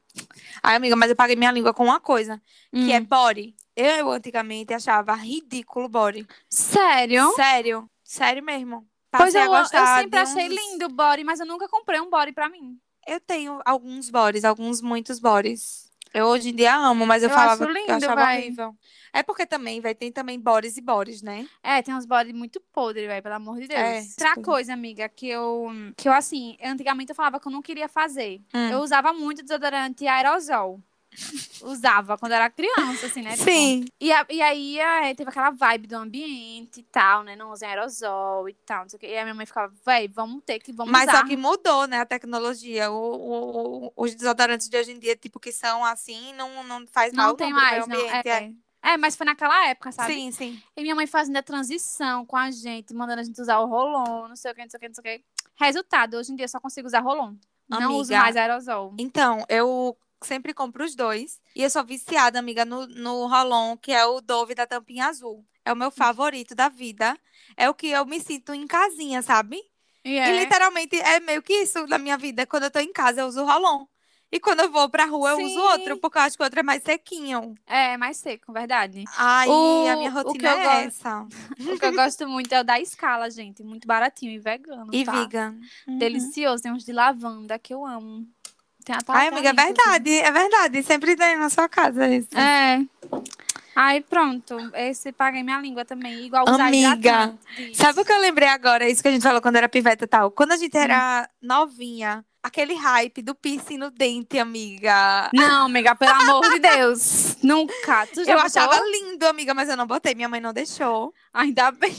Ai, amiga, mas eu paguei minha língua com uma coisa, que é Hum. body. Eu antigamente achava ridículo body. Sério? Sério, sério mesmo. Pois Passei eu, a eu sempre de achei uns- lindo o body, mas eu nunca comprei um body pra mim. Eu tenho alguns bodies, alguns muitos bodies. Eu hoje em dia amo, mas eu, Eu falava acho que lindo, eu achava véi. horrível. É porque também, vai tem também bodies e bodies, né? É, tem uns body muito podres, velho, pelo amor de Deus. É, Outra tipo- coisa, amiga, que eu, que eu, assim, antigamente eu falava que eu não queria fazer. Hum. Eu usava muito desodorante aerosol. Usava quando era criança, assim, né? Tipo, Sim. E, a- e aí é, teve aquela vibe do ambiente e tal, né? Não usem aerosol e tal, não sei o quê. E a minha mãe ficava, véi, vamos ter que, vamos Mas usar. só que mudou, né, a tecnologia. O, o- o- os desodorantes de hoje em dia, tipo, que são assim, não, não faz mal Não tem mais, não. ambiente, É, é, mas foi naquela época, sabe? Sim, sim. E minha mãe fazendo a transição com a gente, mandando a gente usar o rolon, não sei o que, não sei o que, não sei o que. Resultado, hoje em dia eu só consigo usar rolon. Não uso Amiga. mais aerosol. Então, eu sempre compro os dois. E eu sou viciada, amiga, no, no Rolon, que é o Dove da tampinha azul. É o meu favorito da vida. É o que eu me sinto em casinha, sabe? E E é. literalmente é meio que isso na minha vida. Quando eu tô em casa, eu uso o Rolon. E quando eu vou pra rua, eu uso Sim. outro, porque eu acho que o outro é mais sequinho. É mais seco, verdade. Ai, O- a minha o que rotina eu é gosto- essa. O que eu gosto muito é o da escala, gente. Muito baratinho e vegano. E tá? vegan. Uhum. Delicioso. Tem uns de lavanda que eu amo. Tem a Ai, amiga, é verdade, é verdade. Sempre tem na sua casa isso. É. Aí pronto. Esse paguei minha língua também. Igual usar Amiga. Sabe o que eu lembrei agora? Isso que a gente falou quando era piveta e tal. Quando a gente era novinha, aquele hype do piercing no dente, amiga. Não, amiga, pelo amor de Deus. Nunca. Eu botou? achava lindo, amiga, mas eu não botei. Minha mãe não deixou. Ainda bem.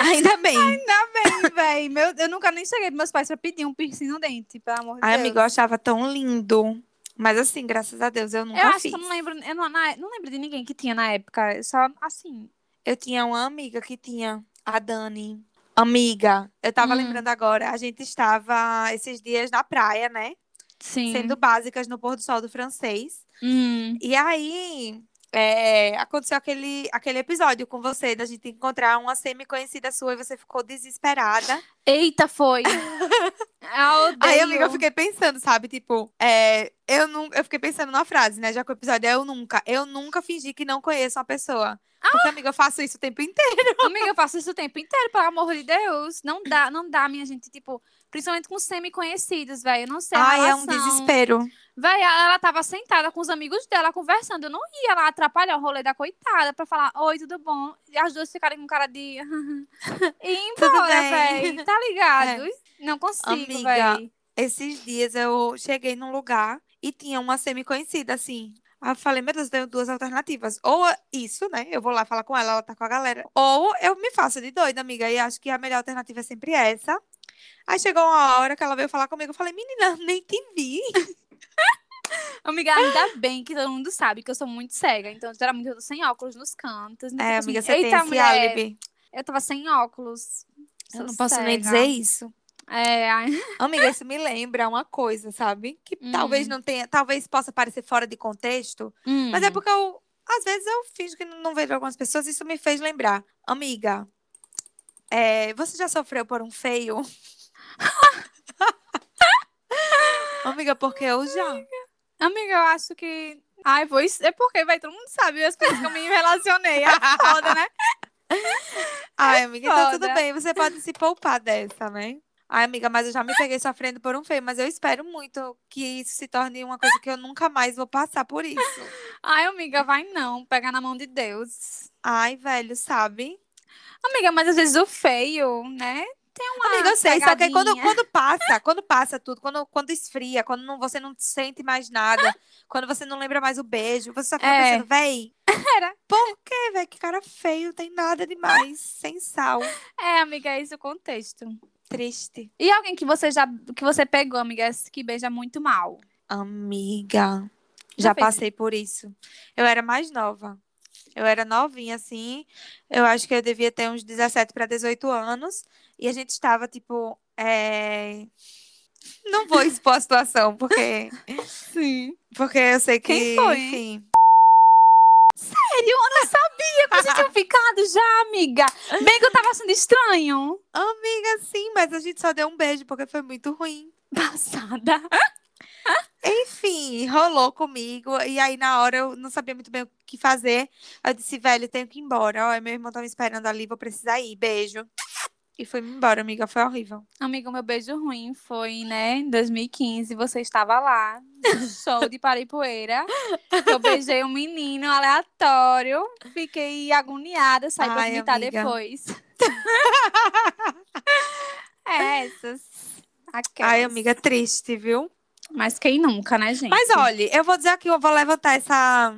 Ainda bem. Ainda bem, véi. Meu, eu nunca nem cheguei pros meus pais pra pedir um piercing no dente, pelo amor de Ai, Deus. amiga, eu achava tão lindo. Mas assim, graças a Deus, eu nunca Eu acho fiz. que eu não lembro, eu não, na- não lembro de ninguém que tinha na época. Só assim. Eu tinha uma amiga que tinha, a Dani. Amiga, eu tava Hum. lembrando agora, a gente estava esses dias na praia, né? Sim. Sendo básicas no pôr do sol do francês. Hum. E aí, é, aconteceu aquele, aquele episódio com você, da gente encontrar uma semi-conhecida sua e você ficou desesperada. Eita, foi. Eu odeio. Aí, amiga, eu fiquei pensando, sabe? Tipo, é, eu, não, eu fiquei pensando na frase, né? Já que o episódio é eu nunca. Eu nunca fingi que não conheço uma pessoa. Ah! Porque, amiga, eu faço isso o tempo inteiro. Amiga, eu faço isso o tempo inteiro, pelo amor de Deus. Não dá, não dá, minha gente. Tipo, principalmente com semi-conhecidos, velho. Eu não sei Ai, é um desespero. Véi, ela, tava sentada com os amigos dela conversando. Eu não ia lá atrapalhar o rolê da coitada pra falar, oi, tudo bom? E as duas ficarem com cara de. e embora, véi. Tá ligado? Não consigo, Amiga, véi. Esses dias eu cheguei num lugar e tinha uma semi-conhecida, assim. Aí eu falei, meu Deus, eu tenho duas alternativas. Ou isso, né? Eu vou lá falar com ela, ela tá com a galera. Ou eu me faço de doida, amiga. E acho que a melhor alternativa é sempre essa. Aí chegou uma hora que ela veio falar comigo. Eu falei, menina, nem te vi. Amiga, ainda bem que todo mundo sabe que eu sou muito cega. Então, geralmente eu tô sem óculos nos cantos. Então, É, amiga, assim, você tem esse mulher, álibi. Eu tava sem óculos. Eu não posso nem cega. dizer isso. É, Amiga, isso me lembra uma coisa, sabe? Que talvez Hum. não tenha, talvez possa parecer fora de contexto, mas é hum. porque eu, às vezes eu finjo que não vejo algumas pessoas, isso me fez lembrar. Amiga, é, você já sofreu por um feio? Amiga, porque eu já. Amiga, eu acho que. Ai, vou. É porque, vai, todo mundo sabe as coisas que eu me relacionei. É foda, né? Ai, amiga, então tudo foda. bem, você pode se poupar dessa, né? Ai, amiga, mas eu já me peguei sofrendo por um feio, mas eu espero muito que isso se torne uma coisa que eu nunca mais vou passar por isso. Ai, amiga, vai não. Pega na mão de Deus. Ai, velho, sabe? Amiga, mas às vezes o feio, né? Tem uma. Amiga, eu sei, só que quando, quando passa, quando passa tudo, quando, quando esfria, quando não- você não sente mais nada, quando você não lembra mais o beijo, você só fica É. pensando, véi, Era. por quê, véi? Que cara feio, tem nada demais, sem sal. É, amiga, é esse o contexto. Triste. E alguém que você já. que você pegou, amiga, que beija muito mal. Amiga, Já já passei por isso. Eu era mais nova. Eu era novinha, assim. Eu acho que eu devia ter uns 17 para 18 anos. E a gente estava, tipo. é, Não vou expor a situação, porque. Sim. Porque eu sei que. Quem foi? Enfim. Sério, eu não sabia que a gente tinha ficado já, amiga. Bem que eu tava sendo estranho. Amiga, sim, mas a gente só deu um beijo porque foi muito ruim. Passada. Enfim, rolou comigo. E aí, na hora, eu não sabia muito bem o que fazer. Eu disse, velho, tenho que ir embora. Ó, meu irmão tá me esperando ali, vou precisar ir. Beijo. E fui embora, amiga. Foi horrível. Amigo, meu beijo ruim foi, né, em 2015. Você estava lá, show de Paripoeira. Eu beijei um menino aleatório. Fiquei agoniada, saí pra Ai, vomitar amiga. depois. é, essas. Aquelas. Ai, amiga, triste, viu? Mas quem nunca, né, gente? Mas olha, eu vou dizer aqui, eu vou levantar essa,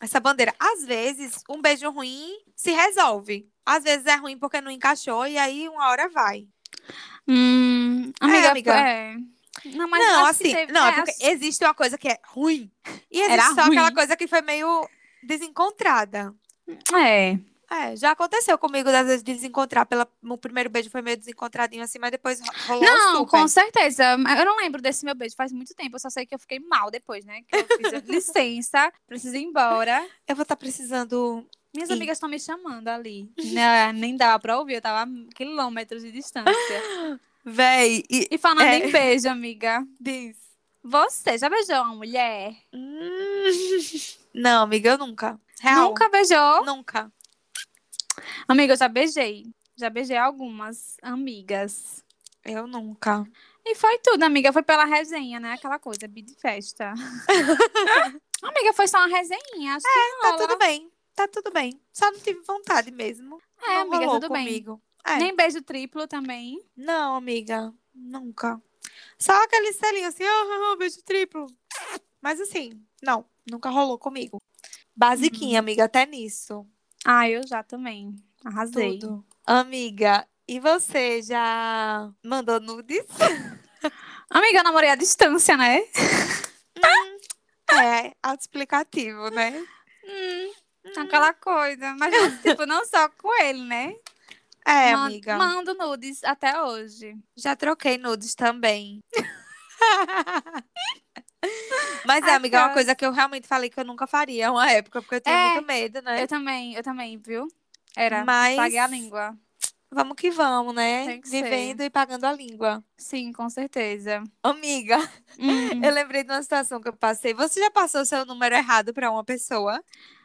essa bandeira. Às vezes, um beijo ruim se resolve. Às vezes é ruim porque não encaixou e aí uma hora vai. Hum, amiga, amiga. é. Não, mas não, assim, teve- não, é é, porque acho- existe uma coisa que é ruim e existe Era só aquela ruim. coisa que foi meio desencontrada. É. É, já aconteceu comigo, às vezes, desencontrar. Pela, o primeiro beijo foi meio desencontradinho assim, mas depois ro- rolou Não, super. com certeza. Eu não lembro desse meu beijo faz muito tempo. Eu só sei que eu fiquei mal depois, né? Que eu fiz licença, preciso ir embora. Eu vou estar precisando. Minhas Ih. amigas estão me chamando ali. Né, Nem dava pra ouvir, eu tava a quilômetros de distância. Véi, e E falando É. em beijo, amiga. diz. Você já beijou uma mulher? Hum, Não, amiga, eu nunca. Real. Nunca beijou? Nunca. Amiga, eu já beijei. Já beijei algumas amigas. Eu nunca. E foi tudo, amiga. Foi pela resenha, né? Aquela coisa, bid festa. amiga, foi só uma resenha. Acho que Tá tudo bem. Tá tudo bem. Só não tive vontade mesmo. É, Não amiga, tudo bem. comigo. É. Nem beijo triplo também. Não, amiga. Nunca. Só aquele selinho assim, oh, oh, beijo triplo. Mas assim, não, nunca rolou comigo. Basiquinha, amiga, até nisso. Ah, eu já também. Arrasei. Tudo. Amiga, e você já mandou nudes? Amiga, eu namorei à distância, né? É, autoexplicativo, né? Hum, aquela coisa. Mas, tipo, não só com ele, né? É, amiga. Mando nudes até hoje. Já troquei nudes também. Mas é, amiga, é uma coisa que eu realmente falei que eu nunca faria uma época, porque eu tinha É, muito medo, né? Eu também, eu também, viu? Era. Mas- Paguei a língua. Vamos que vamos, né? Que ser. Vivendo e pagando a língua. Sim, com certeza. Amiga, Hum. eu lembrei de uma situação que eu passei. Você já passou seu número errado pra uma pessoa?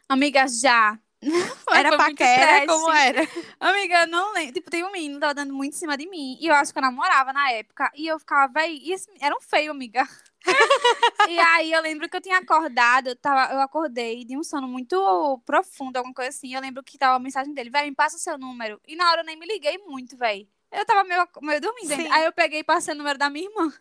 Amiga, já. Foi- Era foi paquera? Como era? Amiga, eu não lembro. Tipo, tem um menino que tava dando muito em cima de mim. E eu acho que eu namorava na época. E eu ficava, véi. E esse... era um feio, amiga. e aí eu lembro que eu tinha acordado. Eu, tava... eu acordei de um sono muito profundo, alguma coisa assim. Eu lembro que tava a mensagem dele, véi, me passa o seu número. E na hora eu nem me liguei muito, véi. Eu tava meio, meio dormindo. Sim. Aí eu peguei e passei o número da minha irmã.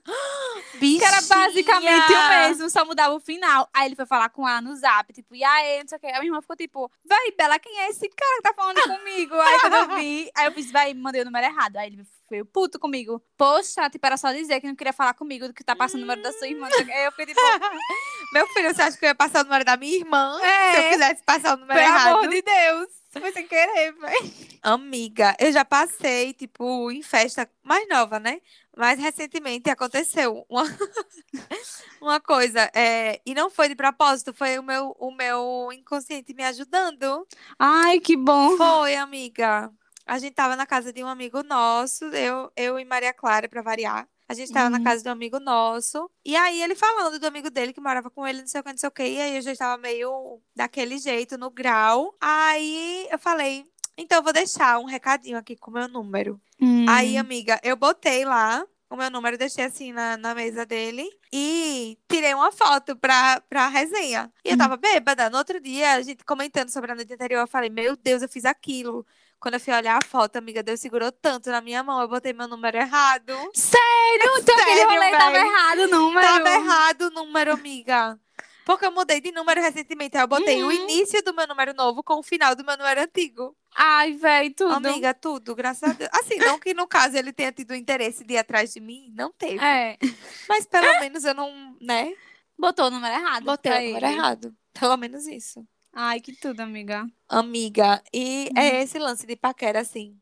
Bichinha. Que era basicamente o mesmo, só mudava o final. Aí ele foi falar com ela no zap, tipo, e aí, não sei o que. A minha irmã ficou tipo, vai, Bela, quem é esse cara que tá falando comigo? Aí quando eu vi, aí eu fiz, vai, mandei o número errado. Aí ele foi puto comigo. Poxa, tipo, era só dizer que não queria falar comigo do que tá passando o número da sua irmã. Aí eu fiquei tipo, Meu filho, você acha que eu ia passar o número da minha irmã? É. Se eu quisesse passar o número pelo errado. amor de Deus. Foi sem querer, velho. Amiga, eu já passei, tipo, em festa mais nova, né? Mas recentemente aconteceu uma, uma coisa. é, e não foi de propósito, foi o meu, o meu inconsciente me ajudando. Ai, que bom. Foi, amiga. A gente tava na casa de um amigo nosso, eu, eu e Maria Clara, pra variar. A gente tava na Uhum. casa de um amigo nosso. E aí ele falando do amigo dele que morava com ele, não sei o que, não sei o que. E aí eu já estava meio daquele jeito, no grau. Aí eu falei, então eu vou deixar um recadinho aqui com o meu número. Hum. Aí, amiga, eu botei lá o meu número, deixei assim na, na mesa dele e tirei uma foto pra, pra resenha. E eu Hum. tava bêbada. No outro dia, a gente comentando sobre a noite anterior, eu falei, meu Deus, eu fiz aquilo. Quando eu fui olhar a foto, amiga, Deus segurou tanto na minha mão, eu botei meu número errado. Sério? Então aquele Sério, rolê tava véi. errado o número. Tava errado o número, amiga. Porque eu mudei de número recentemente. Aí eu botei o Uhum. início do meu número novo com o final do meu número antigo. Ai, velho, tudo. Amiga, tudo, graças a Deus. Assim, não que no caso ele tenha tido interesse de ir atrás de mim, não teve. É. Mas pelo menos eu não, né? Botou o número errado. Botei o número errado. Pelo menos isso. Ai, que tudo, amiga. Amiga, e é esse lance de paquera, assim.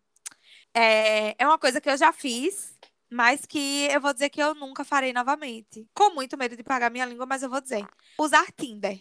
É, é uma coisa que eu já fiz, mas que eu vou dizer que eu nunca farei novamente. Com muito medo de pagar minha língua, mas eu vou dizer. Usar Tinder.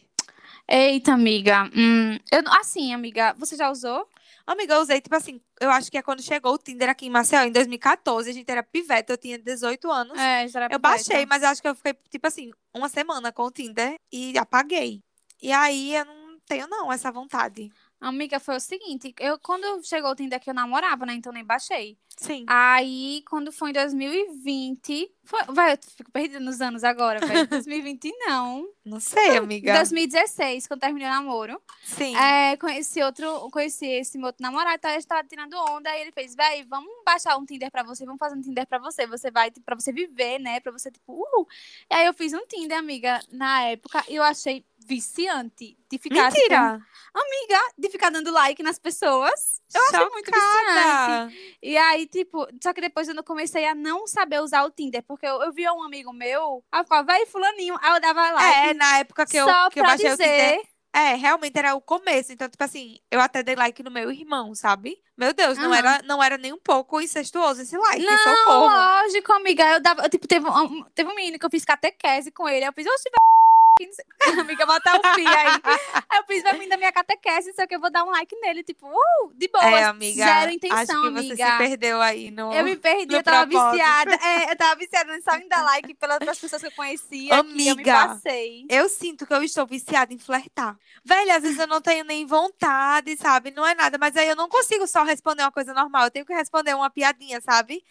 Eita, amiga. Hum, eu, assim, amiga, você já usou? Amiga, eu usei, tipo assim, eu acho que é quando chegou o Tinder aqui em Maceió, em 2014, a gente era pivete, eu tinha 18 anos. É, já era Eu baixei, mas eu acho que eu fiquei, tipo assim, uma semana com o Tinder e apaguei. E aí eu não tenho, não, essa vontade. Amiga, foi o seguinte, eu quando chegou o Tinder que eu namorava, né, então nem baixei. Sim. Aí, quando foi em 2020, foi, vai, eu fico perdida nos anos agora, velho. 2020 não. Não sei, amiga. 2016, quando terminei o namoro. Sim. É, conheci outro, conheci esse meu outro namorado, então a gente tava tirando onda, aí ele fez, véi, vamos baixar um Tinder pra você, vamos fazer um Tinder pra você, você vai, tipo, pra você viver, né, pra você, tipo, uh. E aí eu fiz um Tinder, amiga, na época, e eu achei viciante de ficar, Mentira! amiga, de ficar dando like nas pessoas. Eu achei muito viciante. Chocada! E aí, tipo, só que depois eu não comecei a não saber usar o Tinder, porque eu, eu via um amigo meu, aí eu ficava, vai, fulaninho, aí eu dava like. É, na época que eu, só que eu baixei o dizer, Tinder. É, realmente era o começo. Então, tipo assim, eu até dei like no meu irmão, sabe? Meu Deus, não Aham. era, não era nem um pouco incestuoso esse like. Não, socorro. lógico, amiga. Eu dava, eu, tipo, teve um, teve um menino que eu fiz catequese com ele. Eu fiz, oxe. Amiga, botar o pi aí. Aí eu fiz, vai vir da minha catequese, só que eu vou dar um like nele, tipo, uh, de boa. É, amiga. Zero intenção, acho que você amiga. se perdeu aí no. Eu me perdi, eu tava propósito. viciada. É, eu tava viciada só em dar like pelas, pessoas que eu conhecia. que eu me Amiga. passei. Eu sinto que eu estou viciada em flertar. Velho, às vezes eu não tenho nem vontade, sabe? Não é nada, mas aí eu não consigo só responder uma coisa normal. Eu tenho que responder uma piadinha, sabe?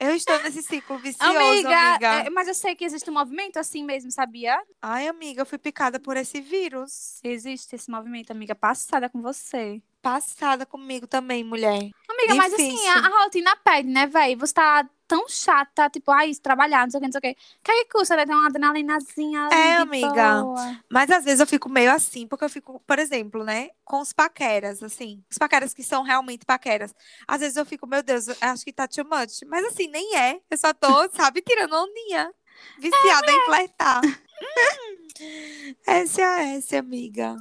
Eu estou nesse ciclo vicioso, Amiga, amiga. é, mas eu sei que existe um movimento assim mesmo, sabia? Ai, amiga, eu fui picada por esse vírus. Existe esse movimento, amiga, passada com você. Passada comigo também, mulher. Amiga, mas assim, a, a rotina pede, né, véi? Você tá tão chata, tipo, ai, trabalhar, não sei o que, não sei o que. O que é que custa, né? Ter uma adrenalinazinha ali É, amiga. boa. Mas às vezes eu fico meio assim, porque eu fico, por exemplo, né, com os paqueras, assim, os paqueras que são realmente paqueras. Às vezes eu fico, meu Deus, eu acho que tá too much. Mas assim, nem é. Eu só tô, sabe, tirando ondinha. Viciada em flertar. Hum, SOS, amiga.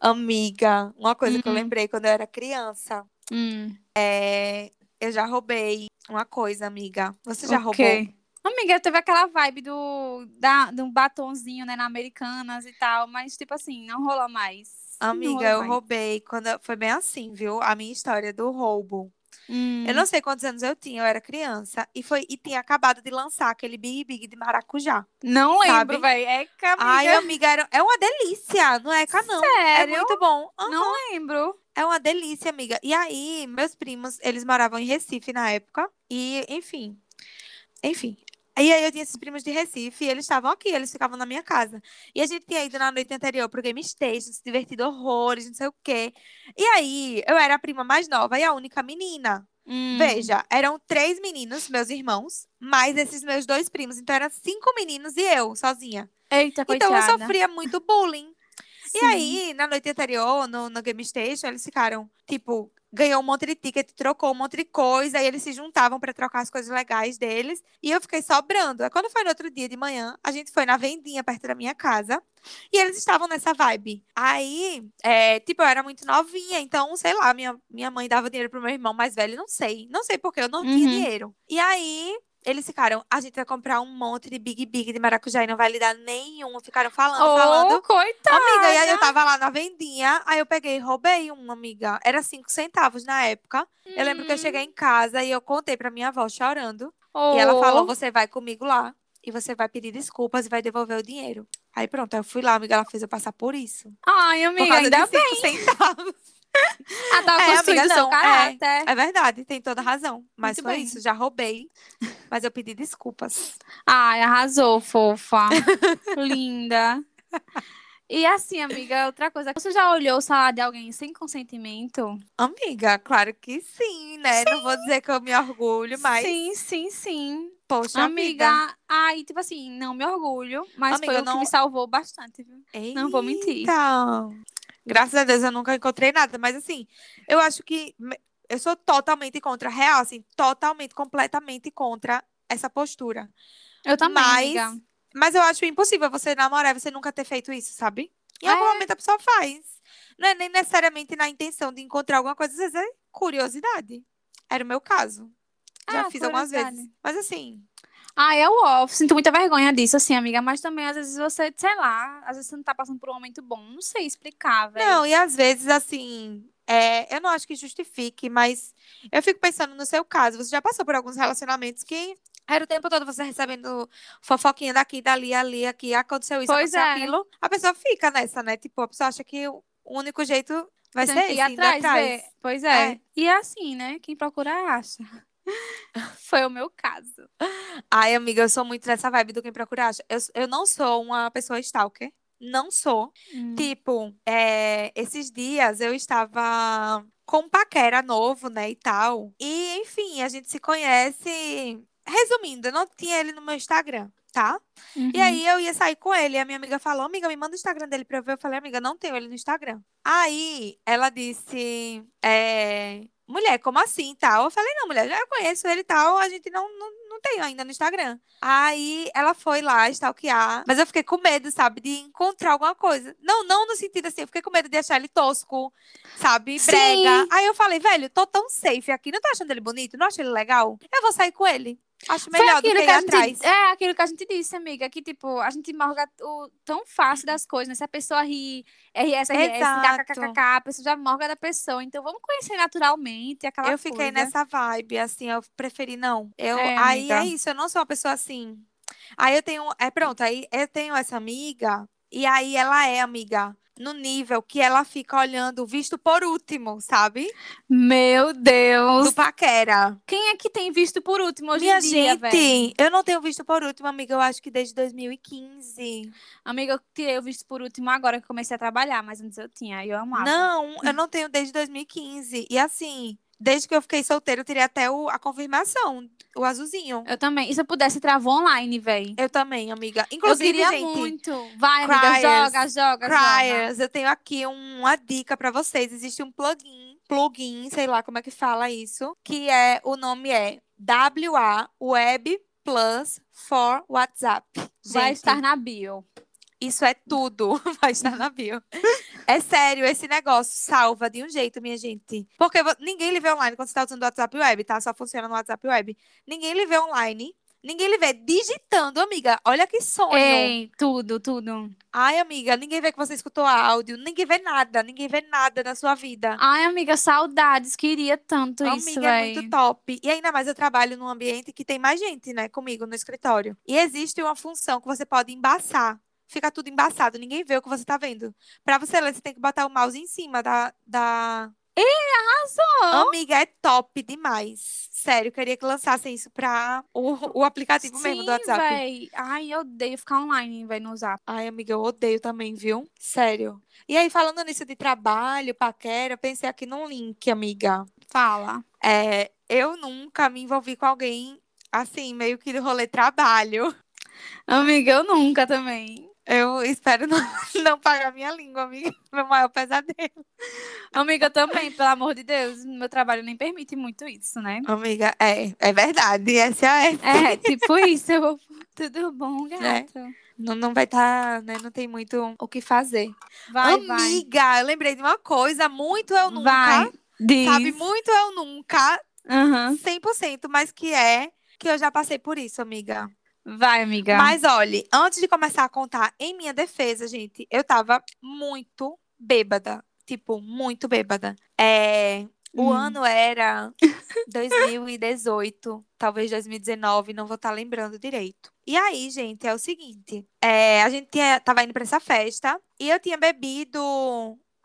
Amiga, uma coisa que eu Hum. lembrei quando eu era criança. Hum, É, eu já roubei uma coisa, amiga. Você já ok. roubou? Amiga, teve aquela vibe do, da, do batonzinho, né, na Americanas e tal, mas, tipo assim, não rola mais. Amiga, rola eu mais. roubei quando eu- foi bem assim, viu? A minha história do roubo. Hum. Eu não sei quantos anos eu tinha, eu era criança e foi e tinha acabado de lançar aquele Big Big de maracujá. Não lembro, velho. É amiga, Ai, amiga, era, é uma delícia, não é, não. É sério? muito bom. Aham, Não lembro. É uma delícia, amiga. E aí, meus primos, eles moravam em Recife na época e, enfim, enfim. E aí eu tinha esses primos de Recife e eles estavam aqui, eles ficavam na minha casa. E a gente tinha ido na noite anterior pro Game Station, se divertido horrores, não sei o quê. E aí, eu era a prima mais nova e a única menina. Hum. Veja, eram três meninos, meus irmãos, mais esses meus dois primos. Então, eram cinco meninos e eu, sozinha. Eita, Então, eu coitada. sofria muito bullying. E aí, na noite anterior, no, no Game Station, eles ficaram, tipo, ganhou um monte de ticket, trocou um monte de coisa, aí eles se juntavam pra trocar as coisas legais deles. E eu fiquei sobrando. Aí, quando foi no outro dia de manhã, a gente foi na vendinha perto da minha casa. E eles estavam nessa vibe. Aí, é, tipo, eu era muito novinha, então, sei lá, minha, minha mãe dava dinheiro pro meu irmão mais velho, não sei. Não sei porque eu não tinha Uhum. dinheiro. E aí, eles ficaram, a gente vai comprar um monte de Big Big de maracujá e não vai lhe dar nenhum. Ficaram falando, falando. Oh, coitada. Amiga, e aí eu tava lá na vendinha, aí eu peguei e roubei um, amiga. Era cinco centavos na época. Eu lembro que eu cheguei em casa e eu contei pra minha avó chorando. E ela Oh. falou: você vai comigo lá e você vai pedir desculpas e vai devolver o dinheiro. Aí pronto, eu fui lá, amiga, ela fez eu passar por isso. Ai, Por amiga, causa ainda de cinco centavos. Ela tava É, construindo amiga, seu não, caráter. É verdade, tem toda razão. Mas Muito foi bem. isso, já roubei. Mas eu pedi desculpas. Ai, arrasou, fofa. Linda. E assim, amiga, outra coisa. Você já olhou o salário de alguém sem consentimento? Amiga, claro que sim, né? Não vou dizer que eu me orgulho, mas, Sim, sim, sim. poxa amiga, vida. ai, tipo assim, não me orgulho, mas Amiga, foi o não- que me salvou bastante, viu? Não vou mentir. Eita. Graças a Deus eu nunca encontrei nada, mas assim, eu acho que eu sou totalmente contra, real, assim, totalmente, completamente contra essa postura. Eu também, Mas- amiga. Mas eu acho impossível você namorar e você nunca ter feito isso, sabe? Em algum É. momento a pessoa faz. Não é nem necessariamente na intenção de encontrar alguma coisa, às vezes é curiosidade. Era o meu caso. Já Ah, fiz algumas vezes. Mas assim, Ai, é o off. Sinto muita vergonha disso, assim, amiga. Mas também, às vezes, você, sei lá, às vezes você não tá passando por um momento bom. Não sei explicar, velho. Não, e às vezes, assim, é, eu não acho que justifique, mas eu fico pensando no seu caso. Você já passou por alguns relacionamentos que era o tempo todo você recebendo fofoquinha daqui, dali, ali, aqui, aconteceu isso, Pois aconteceu é. aquilo. A pessoa fica nessa, né? Tipo, a pessoa acha que o único jeito vai Tem ser ir esse, atrás, atrás. Pois é. É. E é assim, né? Quem procura, acha. Foi o meu caso. Ai, amiga, eu sou muito nessa vibe do quem procura acha. Eu, eu não sou uma pessoa stalker. Não sou. Hum. Tipo, é, esses dias eu estava com um paquera novo, né, e tal. E, enfim, a gente se conhece. Resumindo, eu não tinha ele no meu Instagram, tá? E Uhum. aí eu ia sair com ele. E a minha amiga falou: Amiga, me manda o Instagram dele pra eu ver. Eu falei: Amiga, não tenho ele no Instagram. Aí ela disse: é, Mulher, como assim tal? Eu falei: Não, mulher, já conheço ele e tal. A gente não, não, não tem ainda no Instagram. Aí ela foi lá stalkear. Mas eu fiquei com medo, sabe, de encontrar alguma coisa. Não, não no sentido assim, eu fiquei com medo de achar ele tosco, sabe? Sim. Brega. Aí eu falei: Velho, tô tão safe aqui. Não tô achando ele bonito? Não acho ele legal? Eu vou sair com ele. Acho melhor do que que a atrás. gente, é aquilo que a gente disse, amiga, que tipo, a gente morga o, tão fácil das coisas, né? Se a pessoa ri, RS, RS, kkkk, a pessoa já morga da pessoa. Então vamos conhecer naturalmente aquela eu fiquei coisa. nessa vibe, assim, eu preferi não. Eu, É, aí amiga. é isso, eu não sou uma pessoa assim. Aí eu tenho, é pronto, aí eu tenho essa amiga, e aí ela é amiga no nível que ela fica olhando o visto por último, sabe? Meu Deus. Do paquera. Quem é que tem visto por último hoje Minha em dia, gente, eu não tenho visto por último, amiga, eu acho que desde 2015. Amiga, eu tirei o visto por último agora que comecei a trabalhar, mas antes eu tinha, e eu amava. Não, eu não tenho desde 2015. E assim, desde que eu fiquei solteira, eu tirei até o, a confirmação, o azulzinho. Eu também. E se eu pudesse, travou online, véi. Eu também, amiga. Eu Inclusive, queria gente, muito. Vai, amiga, joga, joga, joga. Criers, eu tenho aqui uma dica pra vocês. Existe um plugin, plugin, sei lá como é que fala isso, que é, o nome é WA Web Plus for WhatsApp. Vai Gente, estar na bio. Isso é tudo. Vai estar na bio. É sério, esse negócio salva de um jeito, minha gente. Porque ninguém lhe vê online quando você tá usando o WhatsApp Web, tá? Só funciona no WhatsApp Web. Ninguém lhe vê online. Ninguém lhe vê digitando, amiga. Olha que sonho. Ei, tudo, tudo. Ai, amiga, ninguém vê que você escutou áudio. Ninguém vê nada. Ninguém vê nada na sua vida. Ai, amiga, saudades. Queria tanto isso, Amiga, é véi. muito top. E ainda mais eu trabalho num ambiente que tem mais gente, né, comigo no escritório. E existe uma função que você pode embaçar. Fica tudo embaçado, ninguém vê o que você tá vendo. Pra você ler, você tem que botar o mouse em cima da, da... Arrasou. Amiga, é top demais. Sério, queria que lançassem isso pra o, o aplicativo mesmo do Sim, WhatsApp. véi. Ai, eu odeio ficar online, véi, no Zap. Ai, amiga, eu odeio também, viu? Sério. E aí, falando nisso de trabalho, paquera, pensei aqui num link, amiga. Fala. É, eu nunca me envolvi com alguém assim, meio que do rolê trabalho. Amiga, eu nunca também. Eu espero não, não pagar minha língua, amiga. Meu maior pesadelo. Amiga, eu também, pelo amor de Deus. Meu trabalho nem permite muito isso, né? Amiga, é, é verdade. Essa é É, tipo isso. Eu vou... Tudo bom, gato? Não, não vai estar, né? Não tem muito o que fazer. Vai, vai. amiga, eu lembrei de uma coisa. Muito eu nunca. Vai. Diz. Sabe, muito eu nunca. Aham. 100%, mas que é que eu já passei por isso, amiga. Vai, amiga. Mas olhe, antes de começar a contar em minha defesa, gente, eu tava muito bêbada. Tipo, muito bêbada. É, o Hum. ano era 2018, talvez 2019, não vou estar lembrando direito. E aí, gente, é o seguinte: é, a gente tinha, tava indo pra essa festa e eu tinha bebido.